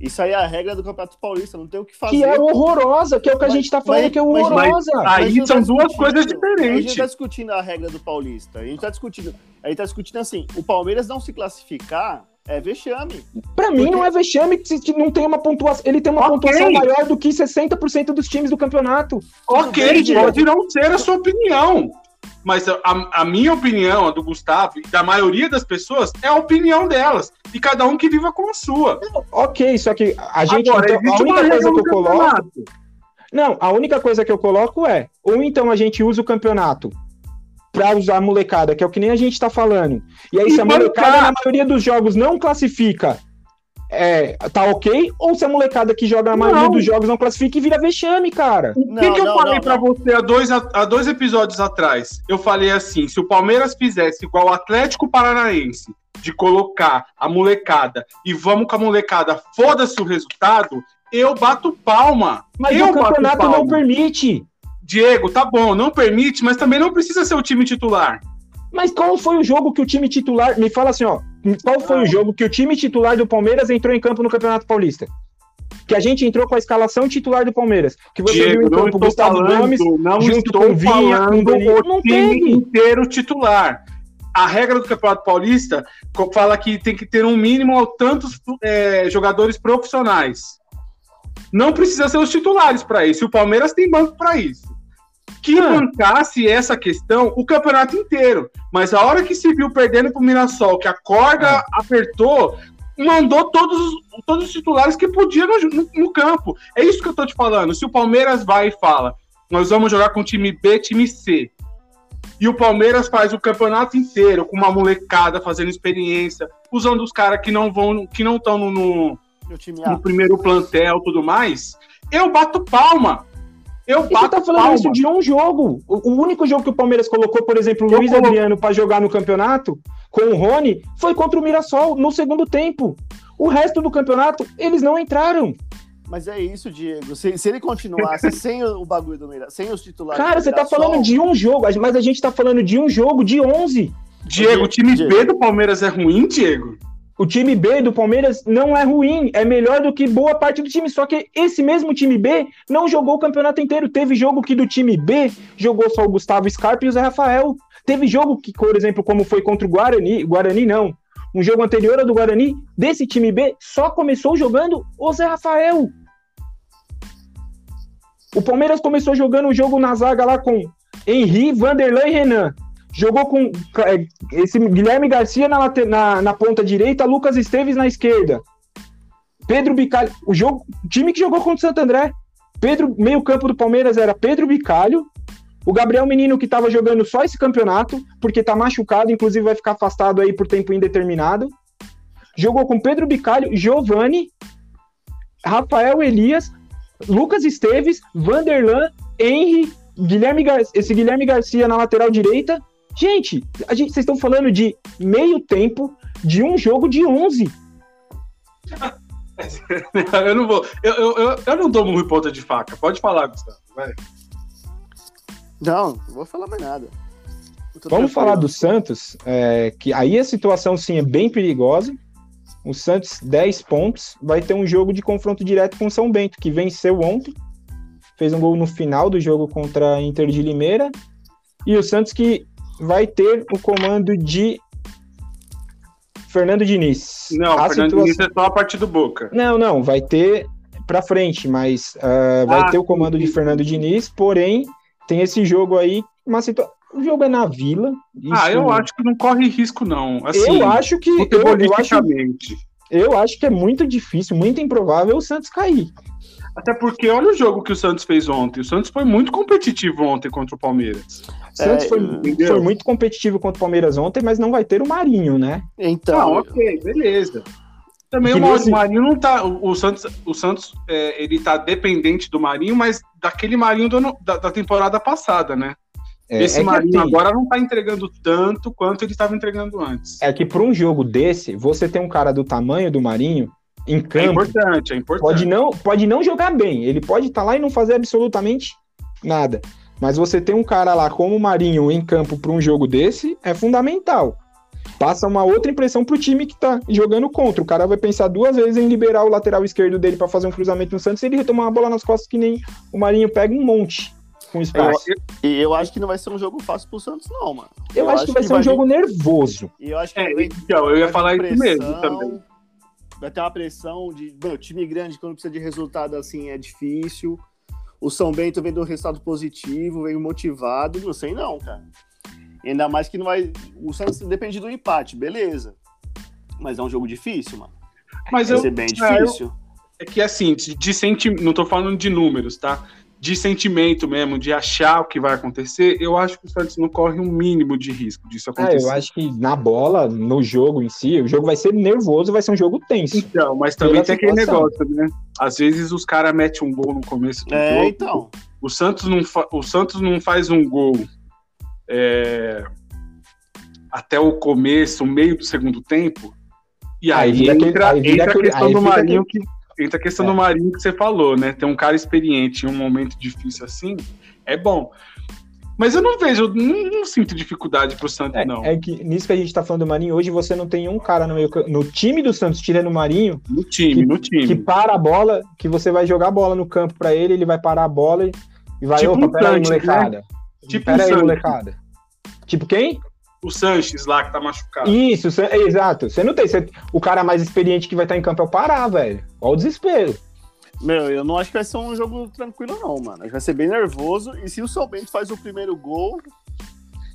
Isso aí é a regra do Campeonato Paulista, não tem o que fazer. Que é horrorosa, que é o que mas, a gente tá falando mas, que é horrorosa. Mas, aí são tá duas coisas diferentes. A gente não tá discutindo a regra do Paulista. A gente tá discutindo. A gente tá discutindo assim, o Palmeiras não se classificar é vexame. Pra mim, não é vexame que não tem uma pontuação. Ele tem uma okay. pontuação maior do que 60% dos times do campeonato. Ok, pode não ser a sua opinião. Mas a, a, minha opinião, a do Gustavo e da maioria das pessoas, é a opinião delas. E cada um que viva com a sua. Ok, só que a gente. Agora, então, a única coisa que eu coloco. Não, a única coisa que eu coloco é: ou então a gente usa o campeonato para usar a molecada, que é o que nem a gente tá falando. E aí, e se a molecada, na maioria dos jogos, não classifica, é, tá ok? Ou se a molecada que joga na maioria não. dos jogos não classifica e vira vexame, cara? O que, que eu não, falei para você há dois, há dois episódios atrás? Eu falei assim: se o Palmeiras fizesse igual o Atlético Paranaense, de colocar a molecada e vamos com a molecada, foda-se o resultado, eu bato palma. Mas eu o campeonato não permite. Diego, tá bom, não permite, mas também não precisa ser o time titular. Mas qual foi o jogo que o time titular. Me fala assim, ó. qual foi o jogo que o time titular do Palmeiras entrou em campo no Campeonato Paulista? Que a gente entrou com a escalação titular do Palmeiras. Que você Diego, viu em campo Gustavo falando, Gomes, não junto estou com Vinha, com Danilo. o Não time teve. inteiro titular. A regra do Campeonato Paulista fala que tem que ter um mínimo a tantos é, jogadores profissionais. Não precisa ser os titulares para isso. E o Palmeiras tem banco para isso. Que Ah. bancasse essa questão o campeonato inteiro. Mas a hora que se viu perdendo pro Mirassol, que a corda Ah. apertou, mandou todos, os- todos os titulares que podia no, no- no campo. É isso que eu tô te falando. Se o Palmeiras vai e fala, nós vamos jogar com time B, time C. E o Palmeiras faz o campeonato inteiro com uma molecada fazendo experiência, usando os caras que não vão, que não estão no, no- no primeiro plantel tudo mais. Eu bato palma. Eu E você bato tá falando palma. isso de um jogo. O, o único jogo que o Palmeiras colocou, por exemplo, o Luiz colo- Adriano para jogar no campeonato com o Rony foi contra o Mirassol no segundo tempo. O resto do campeonato, eles não entraram. Mas é isso, Diego. Se, se ele continuasse sem o, bagulho do Mirassol, sem os titulares. Cara, você tá falando de um jogo, mas a gente tá falando de um jogo de 11. Diego, o time Diego. B do Palmeiras é ruim, Diego? O time B do Palmeiras não é ruim, é melhor do que boa parte do time. Só que esse mesmo time B não jogou o campeonato inteiro. Teve jogo que do time B jogou só o Gustavo Scarpa e o Zé Rafael. Teve jogo que, por exemplo, como foi contra o Guarani, Guarani não, um jogo anterior ao do Guarani, desse time B só começou jogando o Zé Rafael. O Palmeiras começou jogando o jogo na zaga lá com Henri, Vanderlan e Renan. Jogou com é, esse Guilherme Garcia na, na, na ponta direita, Lucas Esteves na esquerda. Pedro Bicalho. O, jogo, time que jogou contra o Santo André. Pedro, meio campo do Palmeiras era Pedro Bicalho. O Gabriel Menino que estava jogando só esse campeonato, porque tá machucado, inclusive vai ficar afastado aí por tempo indeterminado. Jogou com Pedro Bicalho, Giovani, Rafael Elias, Lucas Esteves, Vanderlan, Henry, Guilherme Gar... esse Guilherme Garcia na lateral direita. Gente, a gente, vocês estão falando de meio tempo de um jogo de 11. eu não vou. Eu, eu, eu, eu não dou em ponta de faca. Pode falar, Gustavo. Vai. Não, não vou falar mais nada. Vamos tranquilo. falar do Santos, é, que aí a situação sim é bem perigosa. O Santos, 10 pontos, vai ter um jogo de confronto direto com o São Bento, que venceu ontem, fez um gol no final do jogo contra a Inter de Limeira. E o Santos que vai ter o comando de Fernando Diniz. Não, A Fernando situação- Diniz é só a parte do Boca. Não, não, vai ter pra frente, mas ah, vai Ah, ter o comando de Fernando Diniz, porém tem esse jogo aí, uma situa... o jogo é na Vila. Ah, eu acho que não corre risco, não. Assim, eu acho que eu, eu acho, eu acho que é muito difícil, muito improvável o Santos cair. Até porque olha o jogo que o Santos fez ontem. O Santos foi muito competitivo ontem contra o Palmeiras. O Santos É, foi, entendeu? foi muito competitivo contra o Palmeiras ontem, mas não vai ter o Marinho, né? Então, Não, ok, beleza. Também o Marinho não tá. O o Santos, o Santos é, ele tá dependente do Marinho, mas daquele Marinho do da, da temporada passada, né? É, Esse é Marinho assim, agora não tá entregando tanto quanto ele estava entregando antes. É que para um jogo desse, você ter um cara do tamanho do Marinho em É campo, importante, é importante. pode não, pode não jogar bem. Ele pode estar lá e não fazer absolutamente nada. Mas você ter um cara lá como o Marinho em campo para um jogo desse é fundamental. Passa uma outra impressão pro time que tá jogando contra. O cara vai pensar duas vezes em liberar o lateral esquerdo dele para fazer um cruzamento no Santos e ele retomar uma bola nas costas que nem o Marinho pega um monte com eu, espaço. e eu acho que não vai ser um jogo fácil pro Santos, não, mano. Eu, acho que vai ser um jogo nervoso. E eu acho que É, vai- então, eu ia vai falar isso mesmo também. Vai ter uma pressão de. Meu, time grande, quando precisa de resultado assim, é difícil. O São Bento vem do resultado positivo, vem motivado. Não sei não, cara. Ainda mais que não vai. O Santos depende do empate, beleza. Mas é um jogo difícil, mano. Mas Vai eu, ser bem é, eu- difícil. é que assim, de, de senti... não tô falando de números, tá? De sentimento mesmo, de achar o que vai acontecer, eu acho que o Santos não corre um mínimo de risco disso É, acontecer. eu acho que na bola, no jogo em si, o jogo vai ser nervoso, vai ser um jogo tenso. Então, mas também tem aquele situação. negócio, né? Às vezes os caras metem um gol no começo do É, jogo. então. O Santos não, fa- o Santos não faz um gol é, até o começo, o meio do segundo tempo. E Aí aí, vira entra, aquele- aí vira entra aquele- a questão aí do Marinho que entra a questão É. do Marinho que você falou, né? Ter um cara experiente em um momento difícil assim é bom. Mas eu não vejo, não, não sinto dificuldade pro Santos, É, não. é que nisso que a gente tá falando do Marinho, hoje você não tem um cara no, meio, no time do Santos, tirando o Marinho, No time, que- no time. que para a bola, que você vai jogar a bola no campo pra ele, ele vai parar a bola e, vai, Tipo opa, um pera aí, Sanches, molecada. Tipo pera o aí, Sanches. molecada. Tipo quem? O Sanches lá que tá machucado. Isso, cê- é, exato. Você não tem. cê- o cara mais experiente que vai estar em campo é o Pará, velho. Olha o desespero. Meu, eu não acho que vai ser um jogo tranquilo, não, mano. Acho que vai ser bem nervoso. E se o São Bento faz o primeiro gol,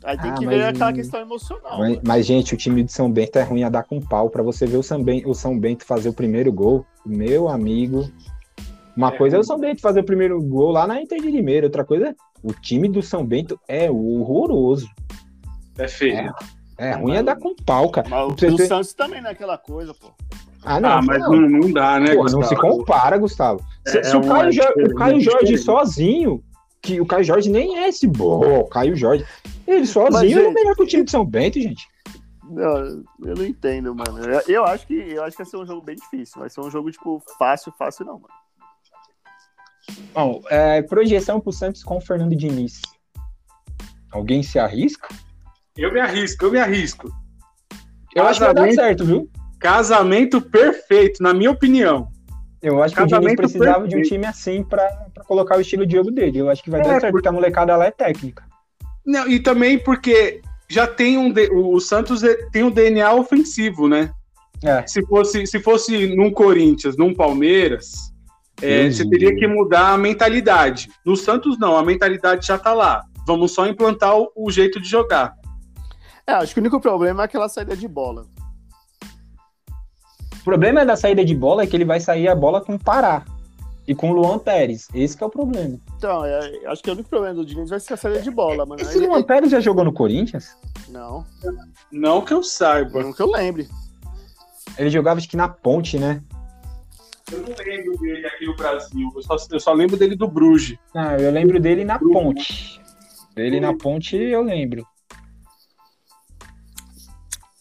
aí tem Ah, que ver mas- aquela questão emocional. Mas, mas, gente, o time de São Bento é ruim a dar com pau. Pra você ver o São, Bento, o São Bento fazer o primeiro gol, meu amigo. Uma É coisa é o. São Bento fazer o primeiro gol lá na Inter de Limeira. Outra coisa, o time do São Bento é horroroso. É feio. É ruim é dar com pau, cara. Mas o ter- Santos também não é aquela coisa, pô. Ah, não. ah, mas não. não, não dá, né, Porra, não se compara, Gustavo. Se, É- se é o, Caio Jo- o Caio Jorge sozinho, que o Caio Jorge nem é esse bom, o Caio Jorge. Ele sozinho gente- é melhor que o time de São Bento, gente. Não, eu não entendo, mano. Eu, eu acho que eu acho que vai ser um jogo bem difícil. Vai ser um jogo, tipo, fácil, fácil não, mano. Bom, é, projeção pro Santos com o Fernando Diniz. Alguém se arrisca? Eu me arrisco, eu me arrisco. Eu acho que vai dar Casamento- certo, viu? Casamento perfeito, na minha opinião. Eu acho que o Diniz Casamento precisava de um perfeito. time assim pra, pra colocar o estilo de jogo dele. Eu acho que vai É, dar certo, porque- a molecada lá é técnica. Não, e também porque já tem um. de- O Santos é- tem um DNA ofensivo, né? É. Se fosse, se fosse num Corinthians, num Palmeiras, é, você teria que mudar a mentalidade. No Santos, não, a mentalidade já tá lá. Vamos só implantar o, o jeito de jogar. É, acho que o único problema é aquela saída de bola. O problema da saída de bola é que ele vai sair a bola com o Pará e com o Luan Pérez. Esse que é o problema. Então, é, acho que o único problema do Diniz vai ser a saída de bola, mano. Esse Ele- Luan Pérez já jogou no Corinthians? Não, Não que eu saiba. não que eu lembre. Ele jogava acho que na ponte, né? Eu não lembro dele aqui no Brasil. Eu só, eu só lembro dele do Bruges. Não, eu lembro dele na ponte. Dele na ponte eu lembro.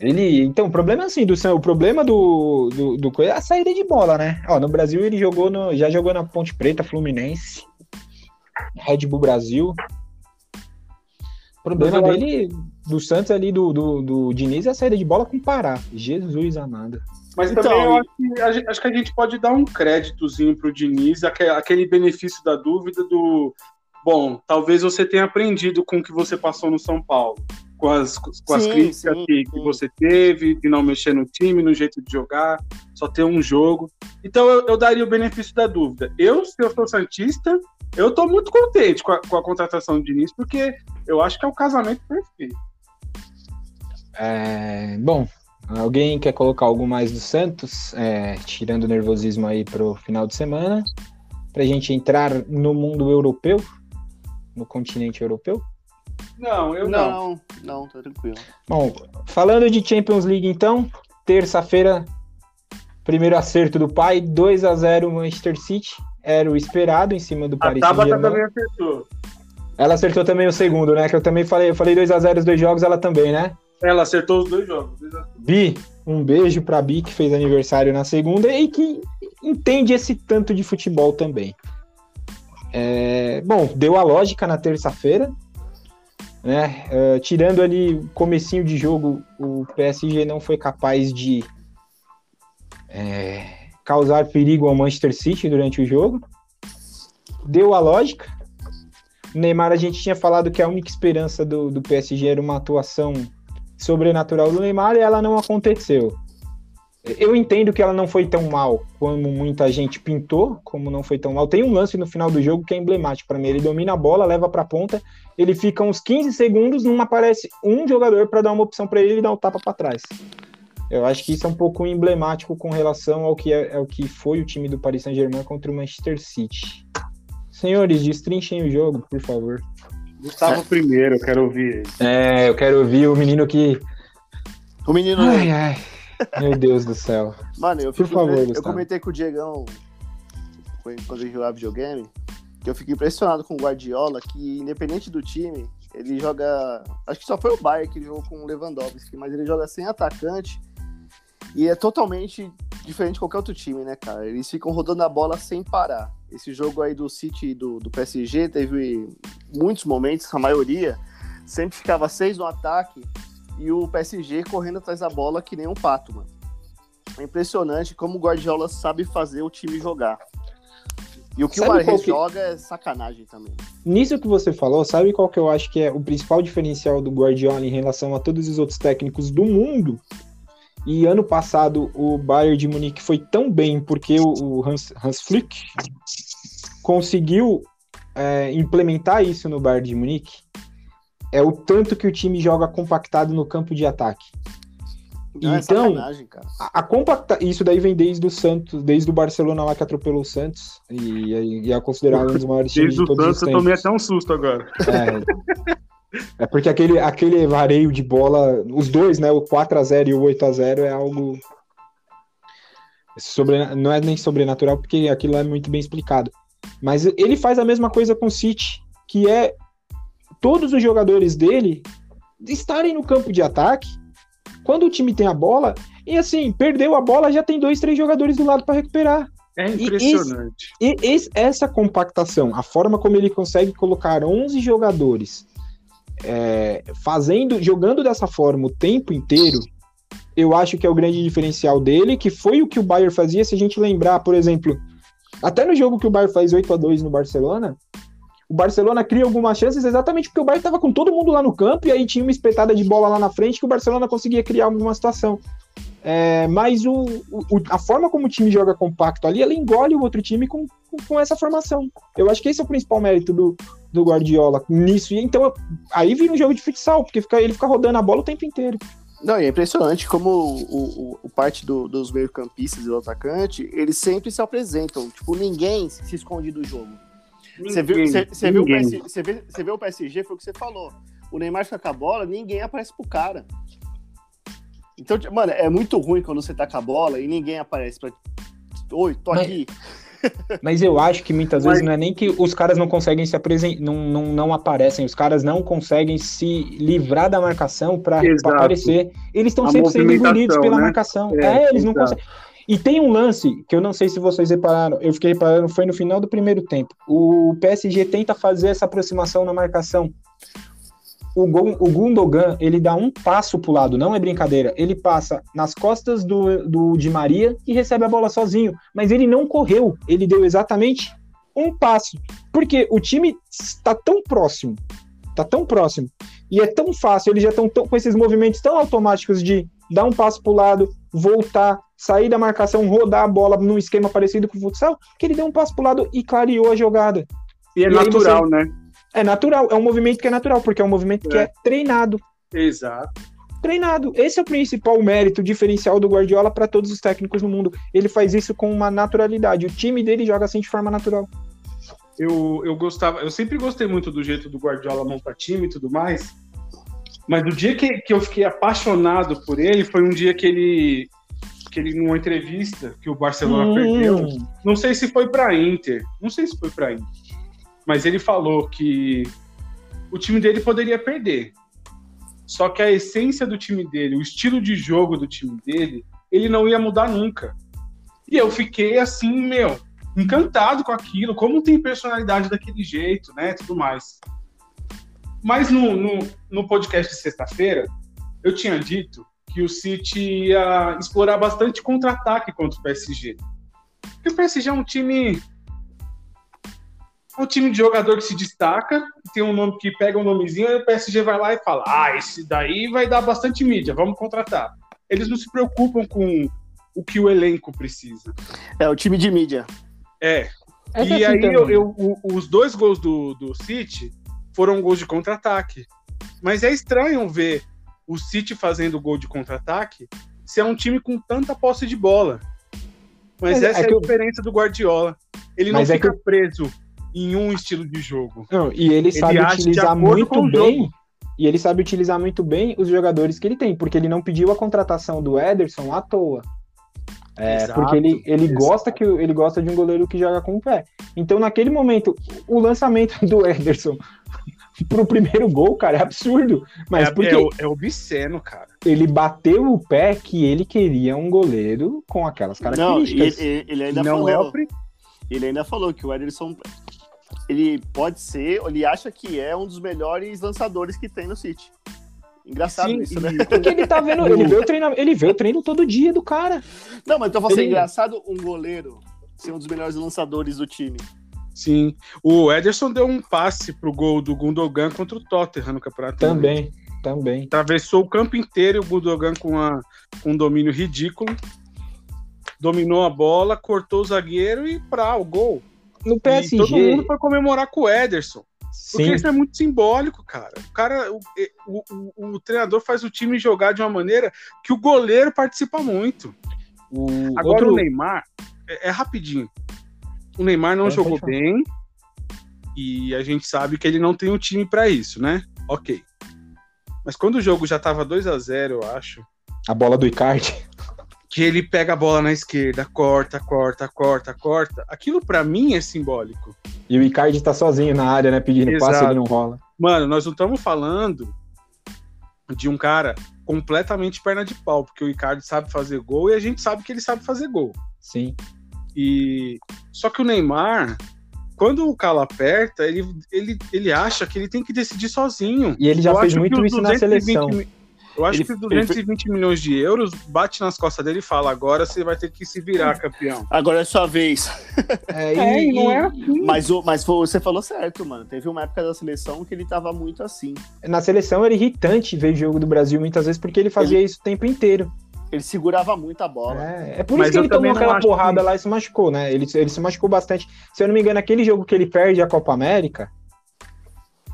Ele, então, o problema é assim, do o problema do, do, do coisa é a saída de bola, né? Ó, no Brasil ele jogou no, já jogou na Ponte Preta, Fluminense, Red Bull Brasil. O problema Mas dele, do Santos ali, do, do, do Diniz, é a saída de bola com o Pará. Jesus amado. Mas Então, também eu acho que, a gente, acho que a gente pode dar um créditozinho pro Diniz, aque- aquele benefício da dúvida do. Bom, talvez você tenha aprendido com o que você passou no São Paulo, com as, com as Sim, críticas sim, que, que sim. você teve, de não mexer no time, no jeito de jogar, só ter um jogo. Então eu, eu daria o benefício da dúvida. Eu, se eu sou Santista, eu tô muito contente com a, com a contratação do Diniz, porque eu acho que é o casamento perfeito. É, bom, alguém quer colocar algo mais do Santos, é, tirando o nervosismo aí pro final de semana, pra gente entrar no mundo europeu, no continente europeu? Não, eu não. Não, não, tá tranquilo. Bom, falando de Champions League então, terça-feira, primeiro acerto do pai, 2 a 0 Manchester City, era o esperado em cima do A Paris Tabata Saint-Germain. também acertou. Ela acertou também o segundo, né? Que eu também falei, eu falei 2 a 0 os dois jogos, ela também, né? Ela acertou os dois jogos. Bi, um beijo pra Bi, que fez aniversário na segunda e que entende esse tanto de futebol também. É, bom, deu a lógica na terça-feira, né? É, tirando ali comecinho de jogo, o PSG não foi capaz de é, causar perigo ao Manchester City durante o jogo. Deu a lógica. O Neymar, a gente tinha falado que a única esperança do, do PSG era uma atuação sobrenatural do Neymar e ela não aconteceu. Eu entendo que ela não foi tão mal como muita gente pintou, como não foi tão mal. Tem um lance no final do jogo que é emblemático para mim. Ele domina a bola, leva para a ponta, ele fica uns 15 segundos, não aparece um jogador para dar uma opção para ele e dar um tapa para trás. Eu acho que isso é um pouco emblemático com relação ao que, é, ao que foi o time do Paris Saint-Germain contra o Manchester City. Senhores, destrinchem o jogo, por favor. Gustavo primeiro, eu quero ouvir ele. É, eu quero ouvir o menino que. O menino. Ai, ai. Meu Deus do céu. Mano, eu Por favor, Eu Gustavo. comentei com o Diegão quando ele jogava videogame, que eu fico impressionado com o Guardiola, que independente do time, ele joga. Acho que só foi o Bayern que ele jogou com o Lewandowski, mas ele joga sem atacante. E é totalmente diferente de qualquer outro time, né, cara? Eles ficam rodando a bola sem parar. esse jogo aí do City do, do PSG teve muitos momentos, a maioria, sempre ficava seis no ataque e o PSG correndo atrás da bola que nem um pato, mano. É impressionante como o Guardiola sabe fazer o time jogar. E o que sabe o Mahrez que... joga é sacanagem também. Nisso que você falou, sabe qual que eu acho que é o principal diferencial do Guardiola em relação a todos os outros técnicos do mundo? E ano passado o Bayern de Munique foi tão bem porque o Hans, Hans Flick conseguiu é, implementar isso no Bayern de Munique. É o tanto que o time joga compactado no campo de ataque. Não, é então, a, a, compacta, isso daí vem desde o Santos, desde o Barcelona lá que atropelou o Santos e, e é considerado um dos maiores times de todos Santos, os tempos. eu tomei até um susto agora. É, é porque aquele, aquele vareio de bola, os dois, né, o 4 a 0 e o 8 a 0 é algo sobre, não é nem sobrenatural porque aquilo é muito bem explicado. Mas ele faz a mesma coisa com o City, que é todos os jogadores dele estarem no campo de ataque quando o time tem a bola, e assim, perdeu a bola, já tem dois, três jogadores do lado para recuperar. É impressionante. E, esse, e esse, essa compactação, a forma como ele consegue colocar 11 jogadores é, fazendo, jogando dessa forma o tempo inteiro, eu acho que é o grande diferencial dele, que foi o que o Bayern fazia, se a gente lembrar, por exemplo, até no jogo que o Bayern faz 8 a 2 no Barcelona, o Barcelona cria algumas chances exatamente porque o Bayern estava com todo mundo lá no campo e aí tinha uma espetada de bola lá na frente que o Barcelona conseguia criar alguma situação. É, mas o, o, a forma como o time joga compacto ali, ela engole o outro time com, com, com, essa formação. Eu acho que esse é o principal mérito do, do Guardiola nisso. E então, aí vira um jogo de futsal, porque fica, ele fica rodando a bola o tempo inteiro. Não, e é impressionante como o, o, o parte do, dos meio-campistas e do atacante, eles sempre se apresentam. Tipo, ninguém se esconde do jogo. Você viu, você, você viu, o PSG, você, vê, você vê o PSG, foi o que você falou. O Neymar fica com a bola, ninguém aparece pro cara. Então, mano, é muito ruim quando você tá com a bola e ninguém aparece pra. Oi, tô mas, aqui. Mas eu acho que muitas mas... vezes não é nem que os caras não conseguem se apresentar, não, não, não aparecem, os caras não conseguem se livrar da marcação para aparecer. Eles estão sempre sendo engolidos pela né? marcação. É, é eles exato. não conseguem. E tem um lance que eu não sei se vocês repararam, eu fiquei reparando, foi no final do primeiro tempo. O PSG tenta fazer essa aproximação na marcação. O, o Gundogan, ele dá um passo pro lado, não é brincadeira. Ele passa nas costas do, do Di Maria e recebe a bola sozinho. Mas ele não correu, ele deu exatamente um passo. Porque o time está tão próximo, está tão próximo, e é tão fácil, eles já estão com esses movimentos tão automáticos de dar um passo pro lado, voltar, sair da marcação, rodar a bola num esquema parecido com o futsal, que ele deu um passo pro lado e clareou a jogada. E é e natural, você... né? É natural, é um movimento que é natural, porque é um movimento é. que é treinado. Exato. Treinado. Esse é o principal mérito diferencial do Guardiola para todos os técnicos no mundo. Ele faz isso com uma naturalidade. O time dele joga assim de forma natural. Eu, eu gostava, eu sempre gostei muito do jeito do Guardiola montar time e tudo mais. Mas o dia que, que eu fiquei apaixonado por ele foi um dia que ele que ele numa entrevista que o Barcelona hum. perdeu, não sei se foi para Inter, não sei se foi para Inter, mas ele falou que o time dele poderia perder. Só que a essência do time dele, o estilo de jogo do time dele, ele não ia mudar nunca. E eu fiquei assim, meu, encantado com aquilo, como tem personalidade daquele jeito, né, tudo mais. Mas no, no, no podcast de sexta-feira, eu tinha dito que o City ia explorar bastante contra-ataque contra o PSG. Porque o PSG é um time. É um time de jogador que se destaca, tem um nome que pega um nomezinho, e o PSG vai lá e fala: Ah, esse daí vai dar bastante mídia, vamos contratar. Eles não se preocupam com o que o elenco precisa. É o time de mídia. É. é e aí eu, eu, os dois gols do, do City foram gols de contra-ataque. Mas é estranho ver o City fazendo gol de contra-ataque se é um time com tanta posse de bola. Mas, Mas essa é, é a diferença do Guardiola. Ele não fica que... preso em um estilo de jogo. Não, e ele, ele sabe utilizar muito bem. E ele sabe utilizar muito bem os jogadores que ele tem, porque ele não pediu a contratação do Ederson à toa. É, exato, porque ele, ele gosta que ele gosta de um goleiro que joga com o pé. Então, naquele momento, o lançamento do Ederson pro primeiro gol, cara, é absurdo. Mas é, porque é, é obsceno, cara. Ele bateu o pé que ele queria um goleiro com aquelas características. Não, ele, ele ainda não falou. É o... Ele ainda falou que o Ederson ele pode ser, ele acha que é um dos melhores lançadores que tem no City. Engraçado Sim, isso, né? Porque ele tá vendo, ele vê o treino, ele vê o treino todo dia do cara. Não, mas então você ele... engraçado um goleiro ser um dos melhores lançadores do time. Sim. O Ederson deu um passe pro gol do Gundogan contra o Tottenham no campeonato. Também, também. Atravessou o campo inteiro e o Gundogan com, a, com um domínio ridículo. Dominou a bola, cortou o zagueiro e pra o gol. No PSG. E todo mundo foi comemorar com o Ederson. Sim. Porque isso é muito simbólico, cara. O cara, o, o, o, o, treinador faz o time jogar de uma maneira que o goleiro participa muito. O Agora outro... o Neymar é, é, rapidinho. O Neymar não é, jogou bem e a gente sabe que ele não tem um time para isso, né? Ok. Mas quando o jogo já tava 2 a 0 eu acho. A bola do Icardi que ele pega a bola na esquerda, corta, corta, corta, corta. Aquilo para mim é simbólico. E o Icardi tá sozinho na área, né? Pedindo Exato. passe, ele não rola. Mano, nós não estamos falando de um cara completamente perna de pau, porque o Icardi sabe fazer gol e a gente sabe que ele sabe fazer gol. Sim. E só que o Neymar, quando o calo aperta, ele, ele, ele acha que ele tem que decidir sozinho. E ele já Eu fez muito isso na seleção. Eu acho ele, que 220 ele... milhões de euros bate nas costas dele e fala: agora você vai ter que se virar, campeão. Agora é sua vez. É, e, é, não é assim. Mas, mas você falou certo, mano. Teve uma época da seleção que ele tava muito assim. Na seleção era irritante ver jogo do Brasil muitas vezes porque ele fazia ele... isso o tempo inteiro. Ele segurava muito a bola. É, é por mas isso que ele tomou aquela porrada que... lá e se machucou, né? Ele, ele se machucou bastante. Se eu não me engano, aquele jogo que ele perde a Copa América,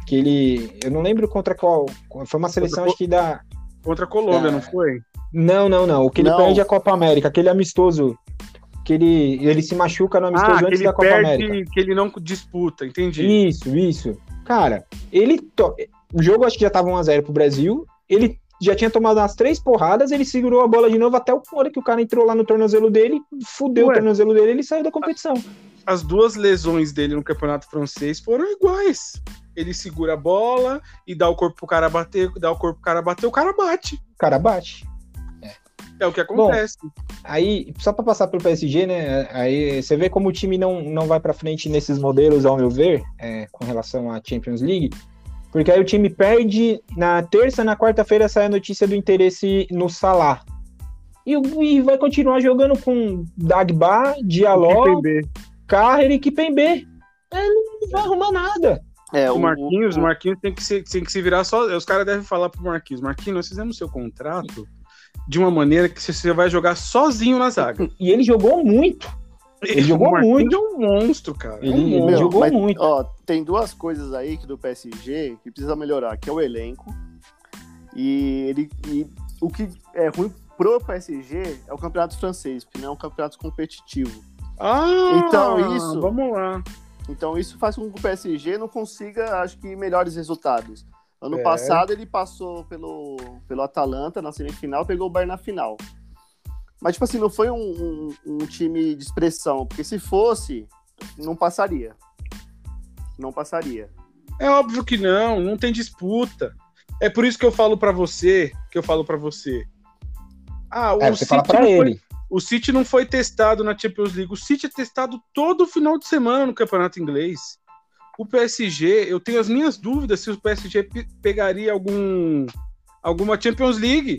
que ele. Eu não lembro contra qual. Foi uma seleção, acho que da. Contra a Colômbia, é... não foi? Não, não, não. O que ele não. perde a Copa América, aquele amistoso. Que ele, ele se machuca no amistoso ah, antes da Copa perde, América. Que ele não disputa, entendi. Isso, isso. Cara, ele. To... O jogo acho que já tava 1x0 pro Brasil. Ele já tinha tomado umas três porradas, ele segurou a bola de novo até o hora que o cara entrou lá no tornozelo dele, fudeu Ué, o tornozelo dele ele saiu da competição. As duas lesões dele no campeonato francês foram iguais ele segura a bola e dá o corpo pro cara bater, dá o corpo pro cara bater, o cara bate. O cara bate. É, é o que acontece. Bom, aí, só para passar pro PSG, né? Aí você vê como o time não, não vai para frente nesses modelos, ao meu ver, é, com relação à Champions League. Porque aí o time perde na terça, na quarta-feira sai a notícia do interesse no Salah. E, e vai continuar jogando com Dagba, Diallo, Carrer e Kipembe. É, não vai arrumar nada. É, o, Marquinhos, o, Marquinhos tem que, se, tem que se virar só. Os caras devem falar pro Marquinhos: Marquinhos, nós fizemos seu contrato de uma maneira que você vai jogar sozinho na zaga. E ele jogou muito. Ele jogou muito. é um monstro, cara. Ele, é um monstro. jogou mas, muito. Ó, tem duas coisas aí que do PSG que precisa melhorar, que é o elenco. E ele e o que é ruim pro PSG é o campeonato francês, porque não é um campeonato competitivo. Ah, então isso. Vamos lá. Então isso faz com que o PSG não consiga, acho que, melhores resultados. Ano é. passado ele passou pelo, pelo Atalanta na semifinal, pegou o Bayern na final. Mas, tipo assim, não foi um, um, um, time de expressão, porque se fosse, não passaria. Não passaria. É óbvio que não, não tem disputa. É por isso que eu falo para você, que eu falo para você. Ah, o é, você fala para ele. O City não foi testado na Champions League. O City é testado todo final de semana no campeonato inglês. O PSG, eu tenho as minhas dúvidas se o PSG pegaria algum alguma Champions League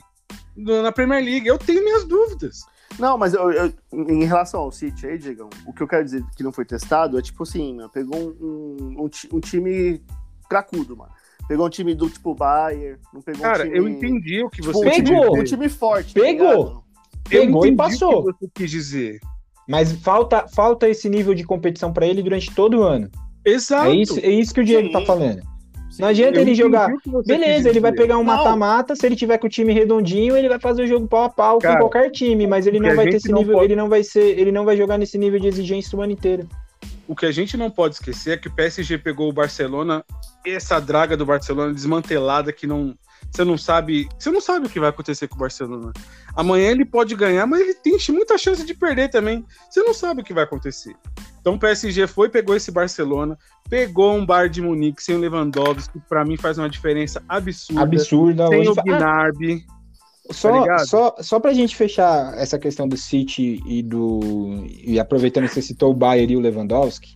na Premier League. Eu tenho minhas dúvidas. Não, mas eu, eu, em relação ao City aí, Diego, o que eu quero dizer que não foi testado é tipo assim, mano, pegou um, um, um, time cracudo, mano. Pegou um time do tipo Bayern, não pegou Cara, um time... eu entendi o que você tipo, Pegou! Um time forte. Pegou! Tá Pegou e passou. O que você quis dizer. Mas falta, falta esse nível de competição para ele durante todo o ano. Exato. É isso, é isso que o Diego Sim. tá falando. Não adianta ele jogar. Beleza, ele vai pegar um mata-mata. Se ele tiver com o time redondinho, ele vai fazer o jogo pau a pau Cara, com qualquer time, mas ele não vai ter esse nível, pode... ele não vai ser, ele não vai jogar nesse nível de exigência o ano inteiro. O que a gente não pode esquecer é que o PSG pegou o Barcelona, essa draga do Barcelona desmantelada que não você não sabe, você não sabe o que vai acontecer com o Barcelona. Amanhã ele pode ganhar, mas ele tem muita chance de perder também. Você não sabe o que vai acontecer. Então o PSG foi, pegou esse Barcelona, pegou um Bar de Munique sem o Lewandowski, que para mim faz uma diferença absurda. Absurda. Sem o Gnarby. Só, ligado? só, só pra gente fechar essa questão do City e do. E aproveitando que você citou o Bayern e o Lewandowski,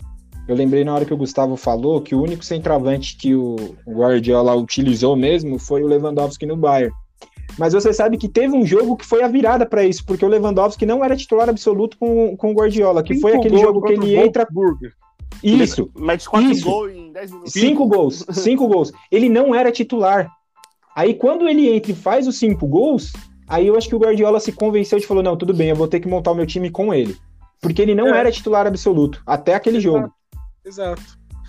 eu lembrei na hora que o Gustavo falou que o único centroavante que o Guardiola utilizou mesmo foi o Lewandowski no Bayern. Mas você sabe que teve um jogo que foi a virada pra isso, porque o Lewandowski não era titular absoluto com, com o Guardiola, que foi Cinco aquele gols jogo que ele o entra. Wolfsburg. Isso, Mete quatro Isso. gols em 10 minutos. Cinco gols, cinco gols. Ele não era titular. Aí quando ele entra e faz os cinco gols, aí eu acho que o Guardiola se convenceu de falou: não, tudo bem, eu vou ter que montar o meu time com ele. Porque ele não É. era titular absoluto, até aquele jogo. Exato.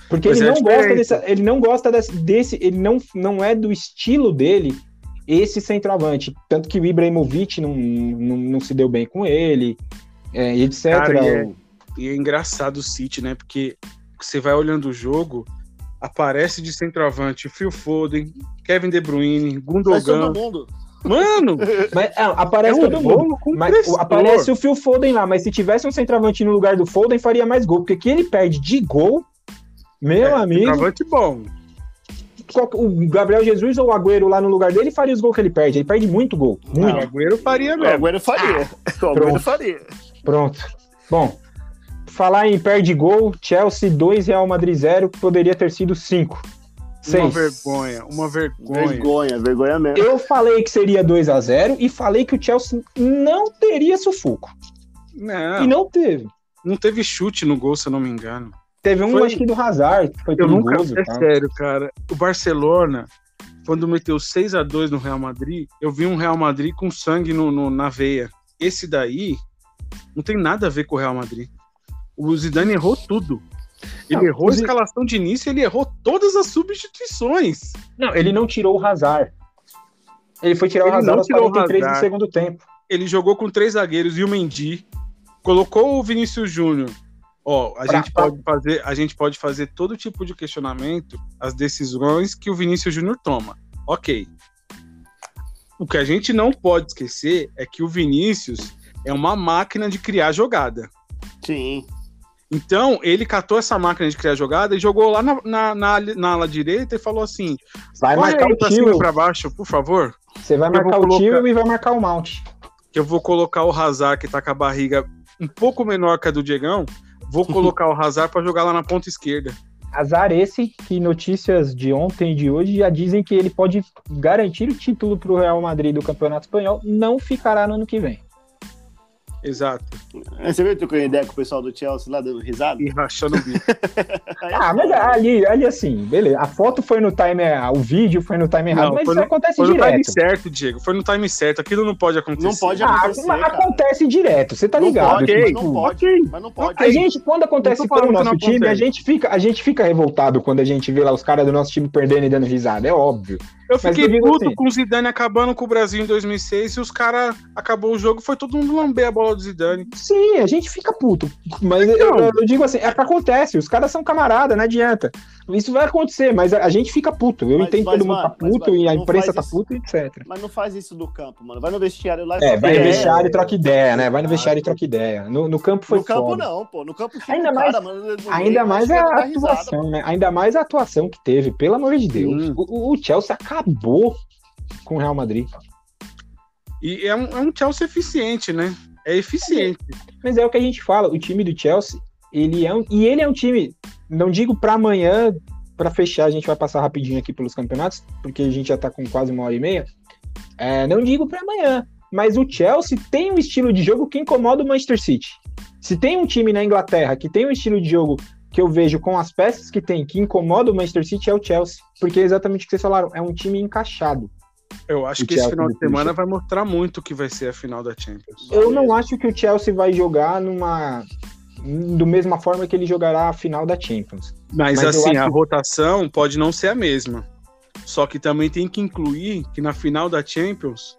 Porque Mas ele é não gosta desse, ele não gosta desse, desse- ele não, não é do estilo dele esse centroavante. Tanto que o Ibrahimovic não, não, não se deu bem com ele, é, etc. Cara, e é- E é engraçado o City, né? Porque você vai olhando o jogo, aparece de centroavante Phil Foden, Kevin De Bruyne, Gundogan. todo mundo. Mano, Mas, é, aparece é um todo mundo. bolo com Mas aparece o Phil Foden lá, mas se tivesse um centroavante no lugar do Foden, faria mais gol. Porque que ele perde de gol, meu É, amigo, Centroavante bom. O Gabriel Jesus ou o Agüero lá no lugar dele faria os gols que ele perde. Ele perde muito gol. O Muito. Agüero faria O mesmo. Agüero faria. O Agüero Pronto. faria. Pronto. Bom, falar em perde gol, Chelsea 2, Real Madrid 0, que poderia ter sido 5. Uma 6. vergonha, uma vergonha. Vergonha, vergonha mesmo. Eu falei que seria 2 a 0 e falei que o Chelsea não teria sufoco. Não, E não teve. não teve chute no gol, se eu não me engano. Teve um, Foi- acho que do Hazard, que foi Eu nunca, perigoso. é tá? sério, cara. O Barcelona, quando meteu 6 a 2 no Real Madrid, eu vi um Real Madrid com sangue no, no- na veia. Esse daí não tem nada a ver com o Real Madrid. O Zidane errou tudo. Ele Não, errou a escalação de início, ele errou todas as substituições. Não, ele não tirou o Hazard. Ele foi tirar Ele o Hazard aos tirou o 43 do segundo tempo. Ele jogou com três zagueiros e o Mendy. Colocou o Vinícius Júnior. Ó, a Pra- gente pode fazer, a gente pode fazer todo tipo de questionamento às decisões que o Vinícius Júnior toma. OK. O que a gente não pode esquecer é que o Vinícius é uma máquina de criar jogada. Sim. Então, ele catou essa máquina de criar jogada e jogou lá na, na, na, na ala direita e falou assim: Vai marcar aí o pra cima e tio. pra baixo, por favor. Você vai marcar o colocar- tio e vai marcar o Mount. que eu vou colocar o Hazard, que tá com a barriga um pouco menor que a do Diegão, vou colocar o Hazard pra jogar lá na ponta esquerda. Azar esse que notícias de ontem e de hoje já dizem que ele pode garantir o título para o Real Madrid do Campeonato Espanhol, não ficará no ano que vem. Exato. É, Você viu que eu trocando ideia com o pessoal do Chelsea lá dando risada? E rachando o bico. Ah, mas ali, ali assim, beleza. A foto foi no time, o vídeo foi no time errado, Não, mas foi isso no- acontece Foi no time direto. certo, Diego. Foi no time certo. Aquilo não pode acontecer. Não pode Ah, acontecer, cara. acontece direto, você tá Não ligado? pode, que, mas tipo, não pode. Ok. Mas não pode. A gente, quando acontece Não tô com o falando que nosso time, a gente, fica, a gente fica revoltado quando a gente vê lá os caras do nosso time perdendo e dando risada, é óbvio. Eu Mas fiquei eu puto assim- com o Zidane acabando com o Brasil em 2006 e os caras acabou o jogo foi todo mundo lamber a bola do Zidane. Sim, a gente fica puto. Mas eu, Então. eu- eu digo assim, é que acontece, os caras são camarada, não adianta. Isso vai acontecer, mas a, a gente fica puto. Eu Mas- entendo mas, todo mundo mano, tá mas, puto mano, e a imprensa tá isso. puta, etc. Mas não faz isso do campo, mano. Vai no vestiário lá e É, troca vai no ideia. vestiário e troca ideia, né? Vai no Ah, vestiário e troca ideia. No, no campo foi No campo foda. não, pô. No campo chega Ainda mais- cara, mano, Ainda mais a dar risada, atuação, né? Ainda mais a atuação que teve, pelo amor de Deus. Sim. O, o Chelsea acabou com o Real Madrid. E é um, é um Chelsea eficiente, né? É eficiente. Mas é o que a gente fala, o time do Chelsea, ele é um, e ele é um time, não digo pra amanhã, pra fechar, a gente vai passar rapidinho aqui pelos campeonatos, porque a gente já tá com quase uma hora e meia. É, não digo pra amanhã, mas o Chelsea tem um estilo de jogo que incomoda o Manchester City. Se tem um time na Inglaterra que tem um estilo de jogo que eu vejo com as peças que tem que incomoda o Manchester City é o Chelsea, porque é exatamente o que vocês falaram, é um time encaixado. Eu acho O que esse Chelsea final de semana vai mostrar muito o que vai ser a final da Champions. Eu não acho que o Chelsea vai jogar numa do mesma forma que ele jogará a final da Champions. Mas, Mas assim, a rotação pode não ser a mesma. Só que também tem que incluir que na final da Champions,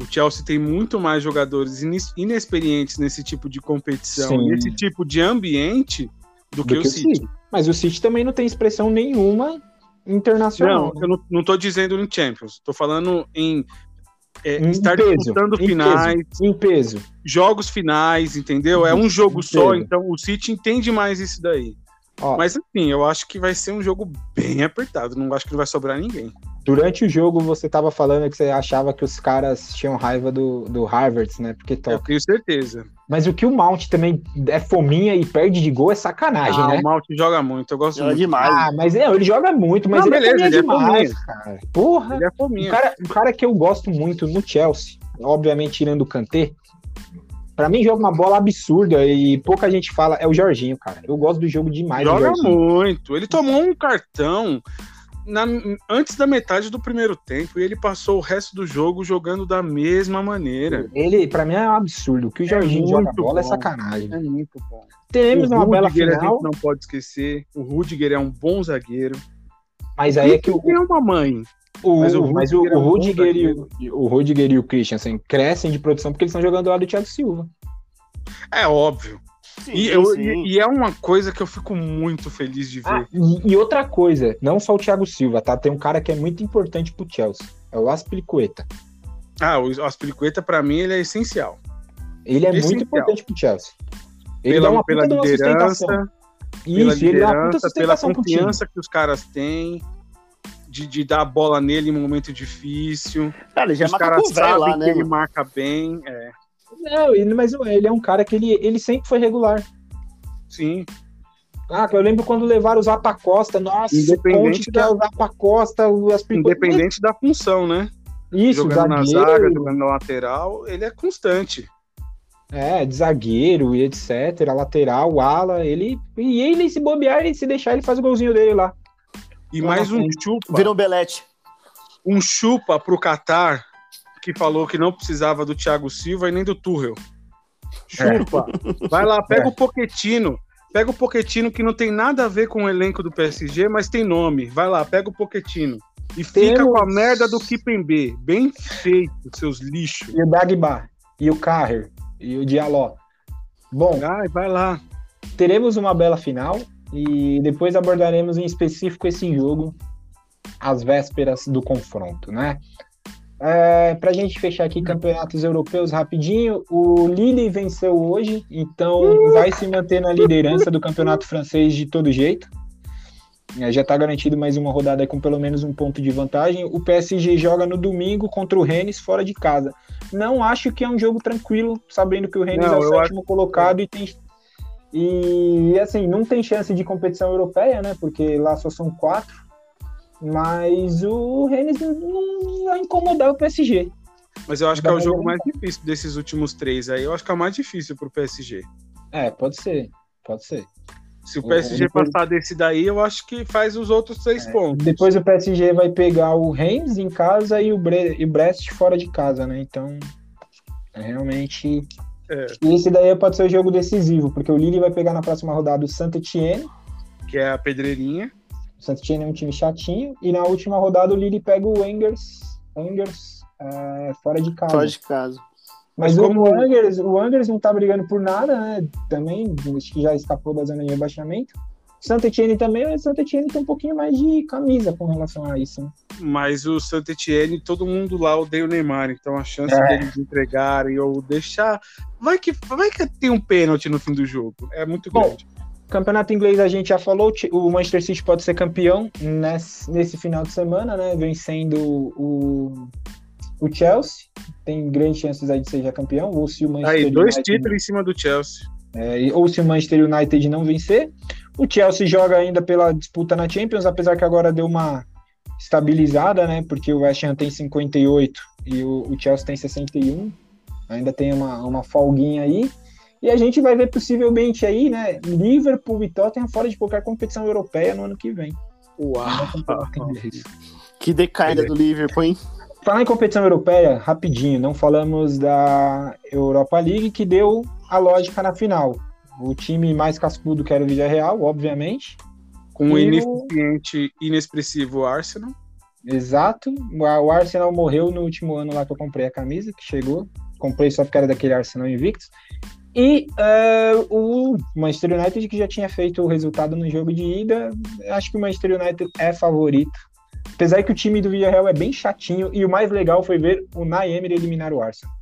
o Chelsea tem muito mais jogadores inexperientes nesse tipo de competição, Sim. nesse tipo de ambiente, do, que, o City. Mas o City também não tem expressão nenhuma internacional. Não, eu não, não tô dizendo em Champions. Tô falando em é, Em estar peso, disputando em finais, Em peso. jogos finais, entendeu? É um jogo só, então o City entende mais isso daí. Ó, Mas assim, eu acho que vai ser um jogo bem apertado. Não acho que não vai sobrar ninguém. Durante o jogo você tava falando que você achava que os caras tinham raiva do, do Harvard, né? Porque Eu tenho certeza. Mas o que o Mount também é fominha e perde de gol é sacanagem, Ah, né? o Malte joga muito, eu gosto Joga muito. demais. Ah, mas é, ele joga muito, mas Não, ele beleza, é ele é demais, fominha. cara. Porra, Ele é um fominha. cara, um cara que eu gosto muito no Chelsea, obviamente tirando o Kanté, pra mim joga uma bola absurda e pouca gente fala, é o Jorginho, cara. Eu gosto do jogo demais Joga muito. Ele tomou um cartão na- antes da metade do primeiro tempo e ele passou o resto do jogo jogando da mesma maneira. Ele, pra mim, é um absurdo. O que o Jorginho joga muito bola é bom. sacanagem. É muito bom. Teremos o uma bela Rudiger a final, gente não pode esquecer. O Rudiger é um bom zagueiro. mas aí é que o, é uma mãe. o, mas o mas o, Rudiger é o um Rudiger e o, o Rudiger e o Christensen crescem de produção porque eles estão jogando lá do Thiago Silva. É óbvio. Sim, E, eu- sim. e- e é uma coisa que eu fico muito feliz de ver. Ah, e, e outra coisa, não só o Thiago Silva, tá? Tem um cara que é muito importante pro Chelsea. É o Aspilicueta. Ah, o Aspilicueta, pra mim, ele é essencial. Ele é Essencial. muito importante pro Chelsea. Ele Pela, dá uma pela liderança, pela Isso, ele dá uma puta liderança, pela sustentação pro time. confiança que os caras têm, de, de dar a bola nele em um momento difícil. Cara, ele já os caras sabem lá, que né? ele mano? marca bem. É, Não, ele, mas ele é um cara que ele, ele sempre foi regular. sim. Ah, eu lembro quando levaram o Zapa Costa. Nossa, Independente da- quer o Zapa Costa, Aspilicueta. Independente da função, né? Isso, jogando na zagueiro, zaga, jogando na lateral, ele é constante. É, de zagueiro e etc. Lateral, ala, ele. E ele, se bobear, e se deixar, ele faz o golzinho dele lá. E mais na um chupa, Virou Belete. um chupa pro Qatar, que falou que não precisava do Thiago Silva e nem do Tuchel. Chupa. Vai lá, pega É. o Poquetino. Pega o Poquetino que não tem nada a ver com o elenco do PSG, mas tem nome. Vai lá, pega o Poquetino. E fica Temos- com a merda do Kipembe. Bem feito, seus lixos. E o Dagba, e o Carrer, e o Diallo. Bom, Ai, vai lá. teremos uma bela final e depois abordaremos em específico esse jogo às vésperas do confronto, né? É, para a gente fechar aqui campeonatos europeus rapidinho, o Lille venceu hoje, então vai se manter na liderança do campeonato francês de todo jeito. É, já está garantido mais uma rodada com pelo menos um ponto de vantagem. O PSG joga no domingo contra o Rennes fora de casa. Não acho que é um jogo tranquilo, sabendo que o Rennes Não, é o sétimo colocado e tem e assim, não tem chance de competição europeia, né? Porque lá só são quatro. Mas o Rennes não- vai incomodar o PSG. Mas eu acho que é o jogo mais difícil desses últimos três aí. Eu acho que é o mais difícil pro PSG. É, pode ser. Pode ser. Se o PSG depois- passar desse daí, eu acho que faz os outros três pontos. Depois o PSG vai pegar o Reims em casa e o, Bre e o Brest fora de casa, né? Então, é realmente. É. Esse daí pode ser o jogo decisivo, porque o Lille vai pegar na próxima rodada o Saint-Etienne. Que é a pedreirinha. O Saint-Etienne é um time chatinho. E na última rodada o Lille pega o Angers, Angers é, fora de casa. Fora de casa. Mas, Mas como- o, Angers, o Angers não tá brigando por nada, né? Também, acho que já escapou da zona de rebaixamento. Santa Etienne também, mas Santa Etienne tem um pouquinho mais de camisa com relação a isso. Né? Mas o Saint Etienne, todo mundo lá odeia o Neymar. Então a chance É. deles entregarem ou deixar. Vai que, vai que tem um pênalti no fim do jogo. É muito Bom, grande. Campeonato inglês a gente já falou, o Manchester City pode ser campeão nesse, nesse final de semana, né? Vencendo o, o Chelsea. Tem grandes chances aí de ser já campeão. Ou se o Manchester Aí, dois United- títulos em cima do Chelsea. É, ou se o Manchester United não vencer. O Chelsea joga ainda pela disputa na Champions, apesar que agora deu uma estabilizada, né? Porque o West Ham tem 58 e o, o Chelsea tem 61. Ainda tem uma, uma folguinha aí. E a gente vai ver possivelmente aí, né? Liverpool e Tottenham fora de qualquer competição europeia no ano que vem. Uau! Que decaída É. do Liverpool, hein? Falar em competição europeia, rapidinho, não falamos da Europa League, que deu a lógica na final. O time mais cascudo que era o Villarreal, obviamente. Com o o- ineficiente, inexpressivo Arsenal. Exato. O Arsenal morreu no último ano lá que eu comprei a camisa, que chegou. Comprei só porque era daquele Arsenal Invictus. E eh, o Manchester United, que já tinha feito o resultado no jogo de ida, acho que o Manchester United é favorito. Apesar que o time do Villarreal é bem chatinho, e o mais legal foi ver o Naemer eliminar o Arsenal.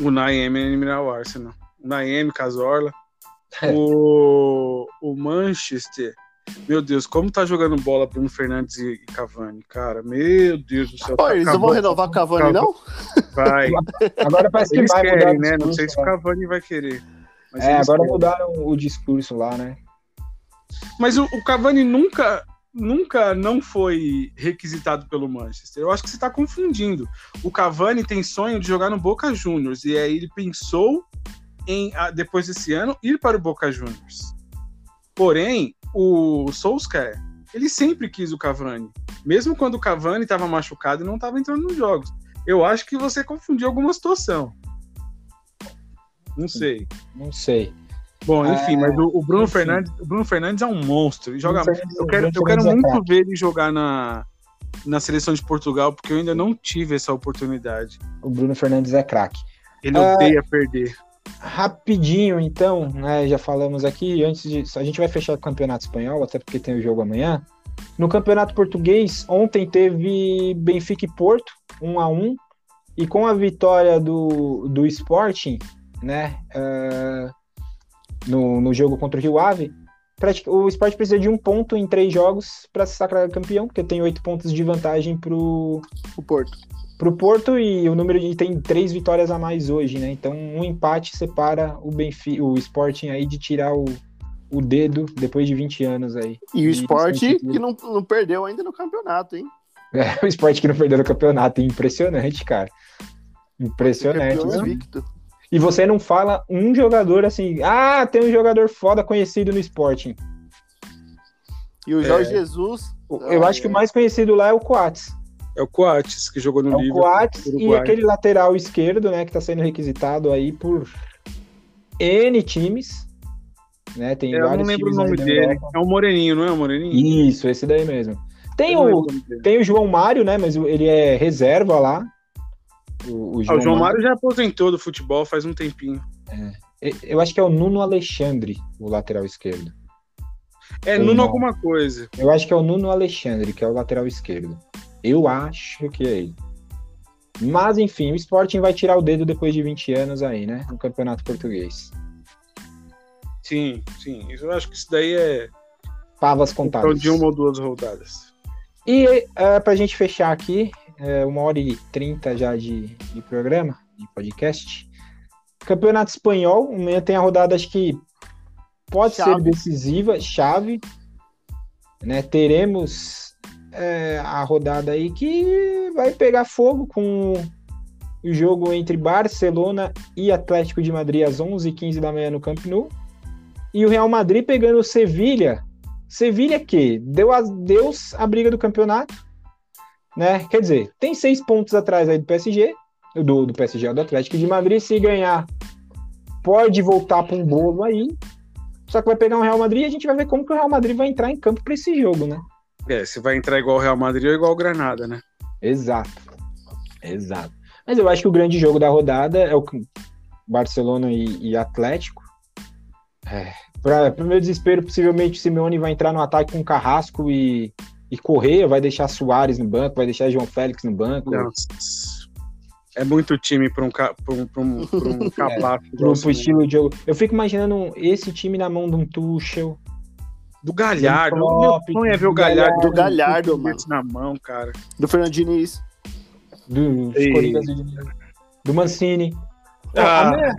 O Naem eliminar o Arsenal. O Naem, Casorla. É. O, o Manchester Meu Deus, como tá jogando bola Bruno Fernandes e Cavani, cara. Meu Deus do céu. Pô, tá eles não vão renovar com o Cavani, não? Vai. Agora parece que Eles vai querem, né? Não sei se o né? Cavani vai querer. Mas É, agora mudaram o discurso lá, né? Mas o, o Cavani nunca, nunca não foi requisitado pelo Manchester. Eu acho que você está confundindo. O Cavani tem sonho de jogar no Boca Juniors e aí ele pensou em ah, depois desse ano ir para o Boca Juniors. Porém, o Solskjaer, ele sempre quis o Cavani, mesmo quando o Cavani estava machucado e não estava entrando nos jogos. Eu acho que você confundiu alguma situação. Não sei. Não sei. Bom, enfim, É, mas o, o Bruno enfim. Fernandes, o Bruno Fernandes é um monstro. Joga, Fernandes- eu quero, eu quero é muito ver ele jogar na, na seleção de Portugal, porque eu ainda não tive essa oportunidade. O Bruno Fernandes é craque. Ele Ah. odeia perder. Rapidinho, então, né? Já falamos aqui, antes de. A gente vai fechar o campeonato espanhol, até porque tem o jogo amanhã. No campeonato português, ontem teve Benfica e Porto, 1 a 1 e com a vitória do, do Sporting, né? ah, no, no jogo contra o Rio Ave, o Sport precisa de um ponto em três jogos para se sacrar campeão, porque tem oito pontos de vantagem pro, O Porto. pro Porto e o número de tem três vitórias a mais hoje, né? Então um empate separa o Benfica, o Sporting aí de tirar o, o dedo depois de 20 anos aí. E o Isso, Sport tem que não, não perdeu ainda no campeonato, hein? É, o Sport que não perdeu no campeonato, impressionante, cara. Impressionante. Campeão né? invicto. E você não fala um jogador assim, ah, tem um jogador foda conhecido no Sporting. E o Jorge Jesus. Eu Ah, acho que o é. mais conhecido lá é o Coates. É o Coates, que jogou no É o Liverpool. Coates e aquele lateral esquerdo, né, que tá sendo requisitado aí por N times. Né, tem É, eu não vários lembro o nome dele. É o Moreninho, não é o Moreninho? Isso, esse daí mesmo. Tem Eu o, o tem o João Mário, né, mas ele é reserva lá. O, o Ah, João, o João Mário. Já aposentou do futebol faz um tempinho. Eu acho que é o Nuno Alexandre, o lateral esquerdo. É Ou Nuno não. alguma coisa. Eu acho que é o Nuno Alexandre, que é o lateral esquerdo. Eu acho que é ele. Mas, enfim, o Sporting vai tirar o dedo depois de 20 anos aí, né? No Campeonato Português. Sim, sim. Eu acho que isso daí é Pavas questão contadas. de uma ou duas rodadas. E uh, pra gente fechar aqui, é, uma hora e trinta já de, de programa, de podcast. Campeonato Espanhol, amanhã tem a rodada, acho que pode Chave. ser decisiva, chave. Né? Teremos é, a rodada aí que vai pegar fogo com o jogo entre Barcelona e Atlético de Madrid às 11h15 da manhã no Camp Nou. E o Real Madrid pegando o Sevilha Sevilha que deu a Deus a briga do campeonato, né? Quer dizer, tem seis pontos atrás aí do PSG, do, do PSG, do Atlético de Madrid. Se ganhar, pode voltar para um bolo aí. Só que vai pegar um Real Madrid e a gente vai ver como que o Real Madrid vai entrar em campo para esse jogo, né? É, se vai entrar igual o Real Madrid ou igual o Granada, né? Exato. Exato. Mas eu acho que o grande jogo da rodada é o Barcelona e, e Atlético. É, para o meu desespero, possivelmente o Simeone vai entrar no ataque com Carrasco e, e Correia, vai deixar Soares no banco, vai deixar João Félix no banco. Nossa. É muito time para um, pra um, pra um, pra um. Pro, pro esse, né? estilo de jogo. Eu fico imaginando esse time na mão de um Tuchel. Do Galhardo. Do Meu sonho é ver o do Galhardo. Do Galhardo, com mano. na mão, cara. Do Fernando Diniz. do, do Mancini. Ah. Amanhã,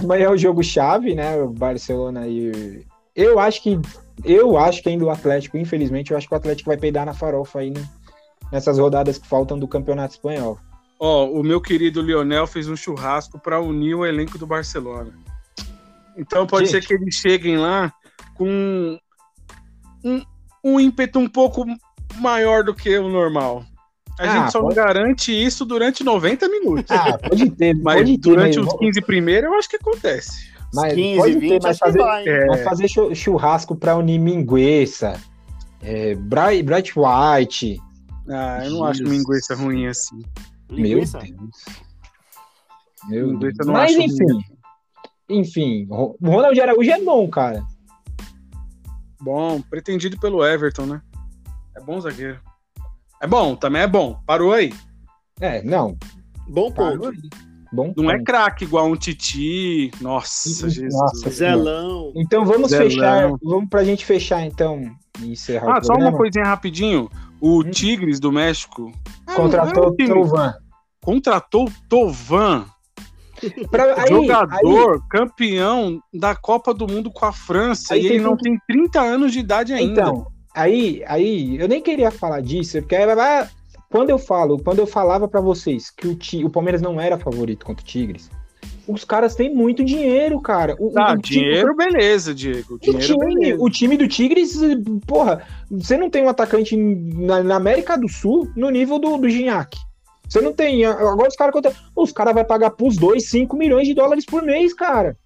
amanhã é o jogo chave, né? O Barcelona e. Eu acho que. Eu acho que ainda o Atlético, infelizmente, eu acho que o Atlético vai peidar na farofa aí, né? Nessas rodadas que faltam do Campeonato Espanhol. Ó, o meu querido Lionel fez um churrasco para unir o elenco do Barcelona. Então pode Gente. ser que eles cheguem lá com um, um ímpeto um pouco maior do que o normal. A Ah, gente só pode- não garante isso durante 90 minutos. Ah, pode ter, mas pode ter. durante os 15 primeiros, eu acho que acontece. Mas 15, pode 20, ter, mas acho fazer, vai. hein? É, mas fazer chu- churrasco pra unir Mingueça, é, Bright, Bright White. ah, eu não acho Jesus. linguiça ruim assim. Linguiça. Meu Deus. Meu Linguiça Deus. eu não Mas acho enfim. ruim. Enfim, o Ronald Araújo é bom, cara. Bom, pretendido pelo Everton, né? É bom zagueiro. É bom, também é bom. Parou aí. É, não. Bom Parou ponto. aí. Bom Não é craque igual um Titi. Nossa, Jesus. Nossa, Zelão. Então vamos Zelão. fechar, vamos pra gente fechar então e encerrar Ah, o só programa. uma coisinha rapidinho. O Hum. Tigres do México Contratou é um time. Tovan. contratou o Tovan, Pra- aí- jogador campeão da Copa do Mundo com a França, Aí e ele não que- tem 30 anos de idade aí- ainda. então, aí, aí, eu nem queria falar disso, porque ah, quando eu falo, quando eu falava pra vocês que o, Ti- o Palmeiras não era favorito contra o Tigres, os caras têm muito dinheiro, cara. O, tá, o time- dinheiro, beleza, Diego. O Dinheiro, time, beleza. o time do Tigres, porra, você não tem um atacante na, na América do Sul no nível do, do Gignac. Você não tem. Agora os caras contra- Os caras vão pagar pros dois 5 milhões de dólares por mês, cara.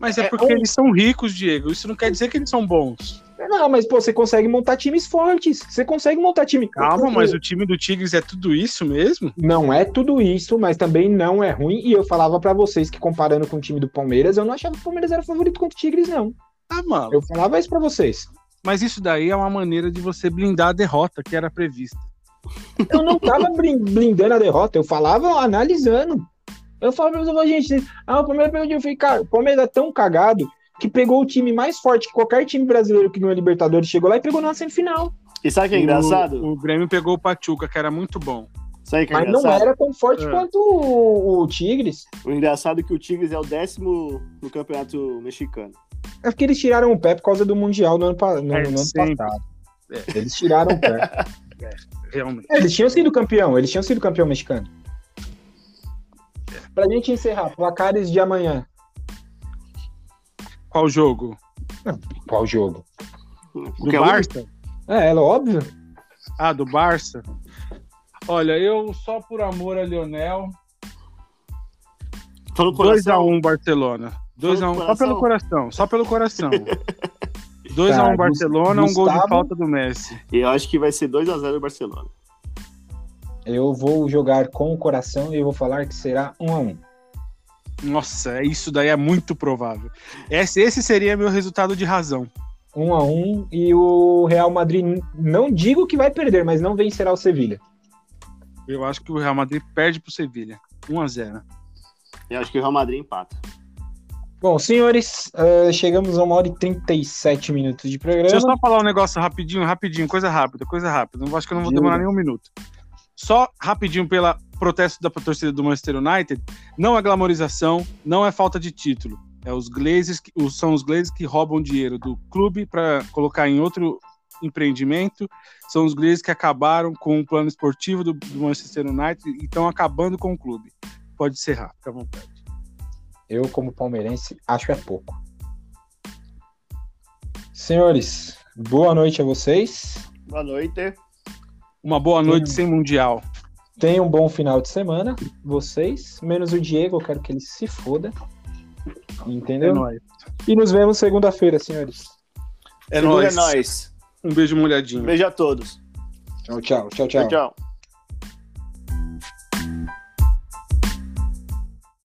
Mas é é porque eles são ricos, Diego. Isso não quer dizer que eles são bons. Não, mas pô, você consegue montar times fortes. Você consegue montar time. Calma, mas o time do Tigres é tudo isso mesmo? Não é tudo isso, mas também não é ruim. E eu falava pra vocês que comparando com o time do Palmeiras, eu não achava que o Palmeiras era favorito contra o Tigres, não. Ah, mano. Eu falava isso pra vocês. Mas isso daí é uma maneira de você blindar a derrota que era prevista. Eu não tava blin- blindando a derrota, eu falava analisando. Eu falava pra vocês, gente, ah, o Palmeiras time. Eu falei, cara, o Palmeiras é tão cagado que pegou o time mais forte que qualquer time brasileiro que ganhou a Libertadores chegou lá e pegou na semifinal. E sabe o que é engraçado? O, o Grêmio pegou o Pachuca, que era muito bom. Sabe que é Mas não engraçado? era tão forte É. quanto o, o Tigres. O engraçado é que o Tigres é o décimo no campeonato mexicano. É porque eles tiraram o pé por causa do Mundial no ano, no, É, no ano passado. Eles tiraram o pé. Realmente. É, Eles tinham sido campeão, eles tinham sido campeão mexicano. Pra gente encerrar, placares de amanhã. Qual jogo? Qual jogo? Do Qualquer um? Barça? É, é óbvio. Ah, do Barça? Olha, eu só por amor a Lionel. Tô no coração. 2x1 Barcelona. 2x1, Só pelo coração, só pelo coração. 2x1 Tá, Barcelona, um gol de Gustavo? falta do Messi. E eu acho que vai ser 2x0 o Barcelona. Eu vou jogar com o coração e eu vou falar que será um a um. Nossa, isso daí é muito provável. Esse, esse seria meu resultado de razão. Um a um e o Real Madrid não digo que vai perder, mas não vencerá o Sevilha. Eu acho que o Real Madrid perde pro Sevilha. 1x0. Eu acho que o Real Madrid empata. Bom, senhores, eh, chegamos a uma hora e 37 minutos de programa. Deixa eu só falar um negócio rapidinho, rapidinho, coisa rápida, coisa rápida. Não acho que eu não vou demorar nem um minuto. Só rapidinho pela protesto da torcida do Manchester United, não é glamorização, não é falta de título. É os Glazers, são os Glazers que roubam dinheiro do clube para colocar em outro empreendimento. São os Glazers que acabaram com o plano esportivo do, do Manchester United e estão acabando com o clube. Pode encerrar, fica à vontade. Eu, como palmeirense, acho é pouco. Senhores, boa noite a vocês. Boa noite. Uma boa noite Sim. sem Mundial. Tenham um bom final de semana, vocês. Menos o Diego, eu quero que ele se foda. É Entendeu? nóis. E nos vemos segunda-feira, senhores. É nóis. nós. Um beijo molhadinho. Beijo a todos. Tchau, tchau, tchau, tchau. tchau.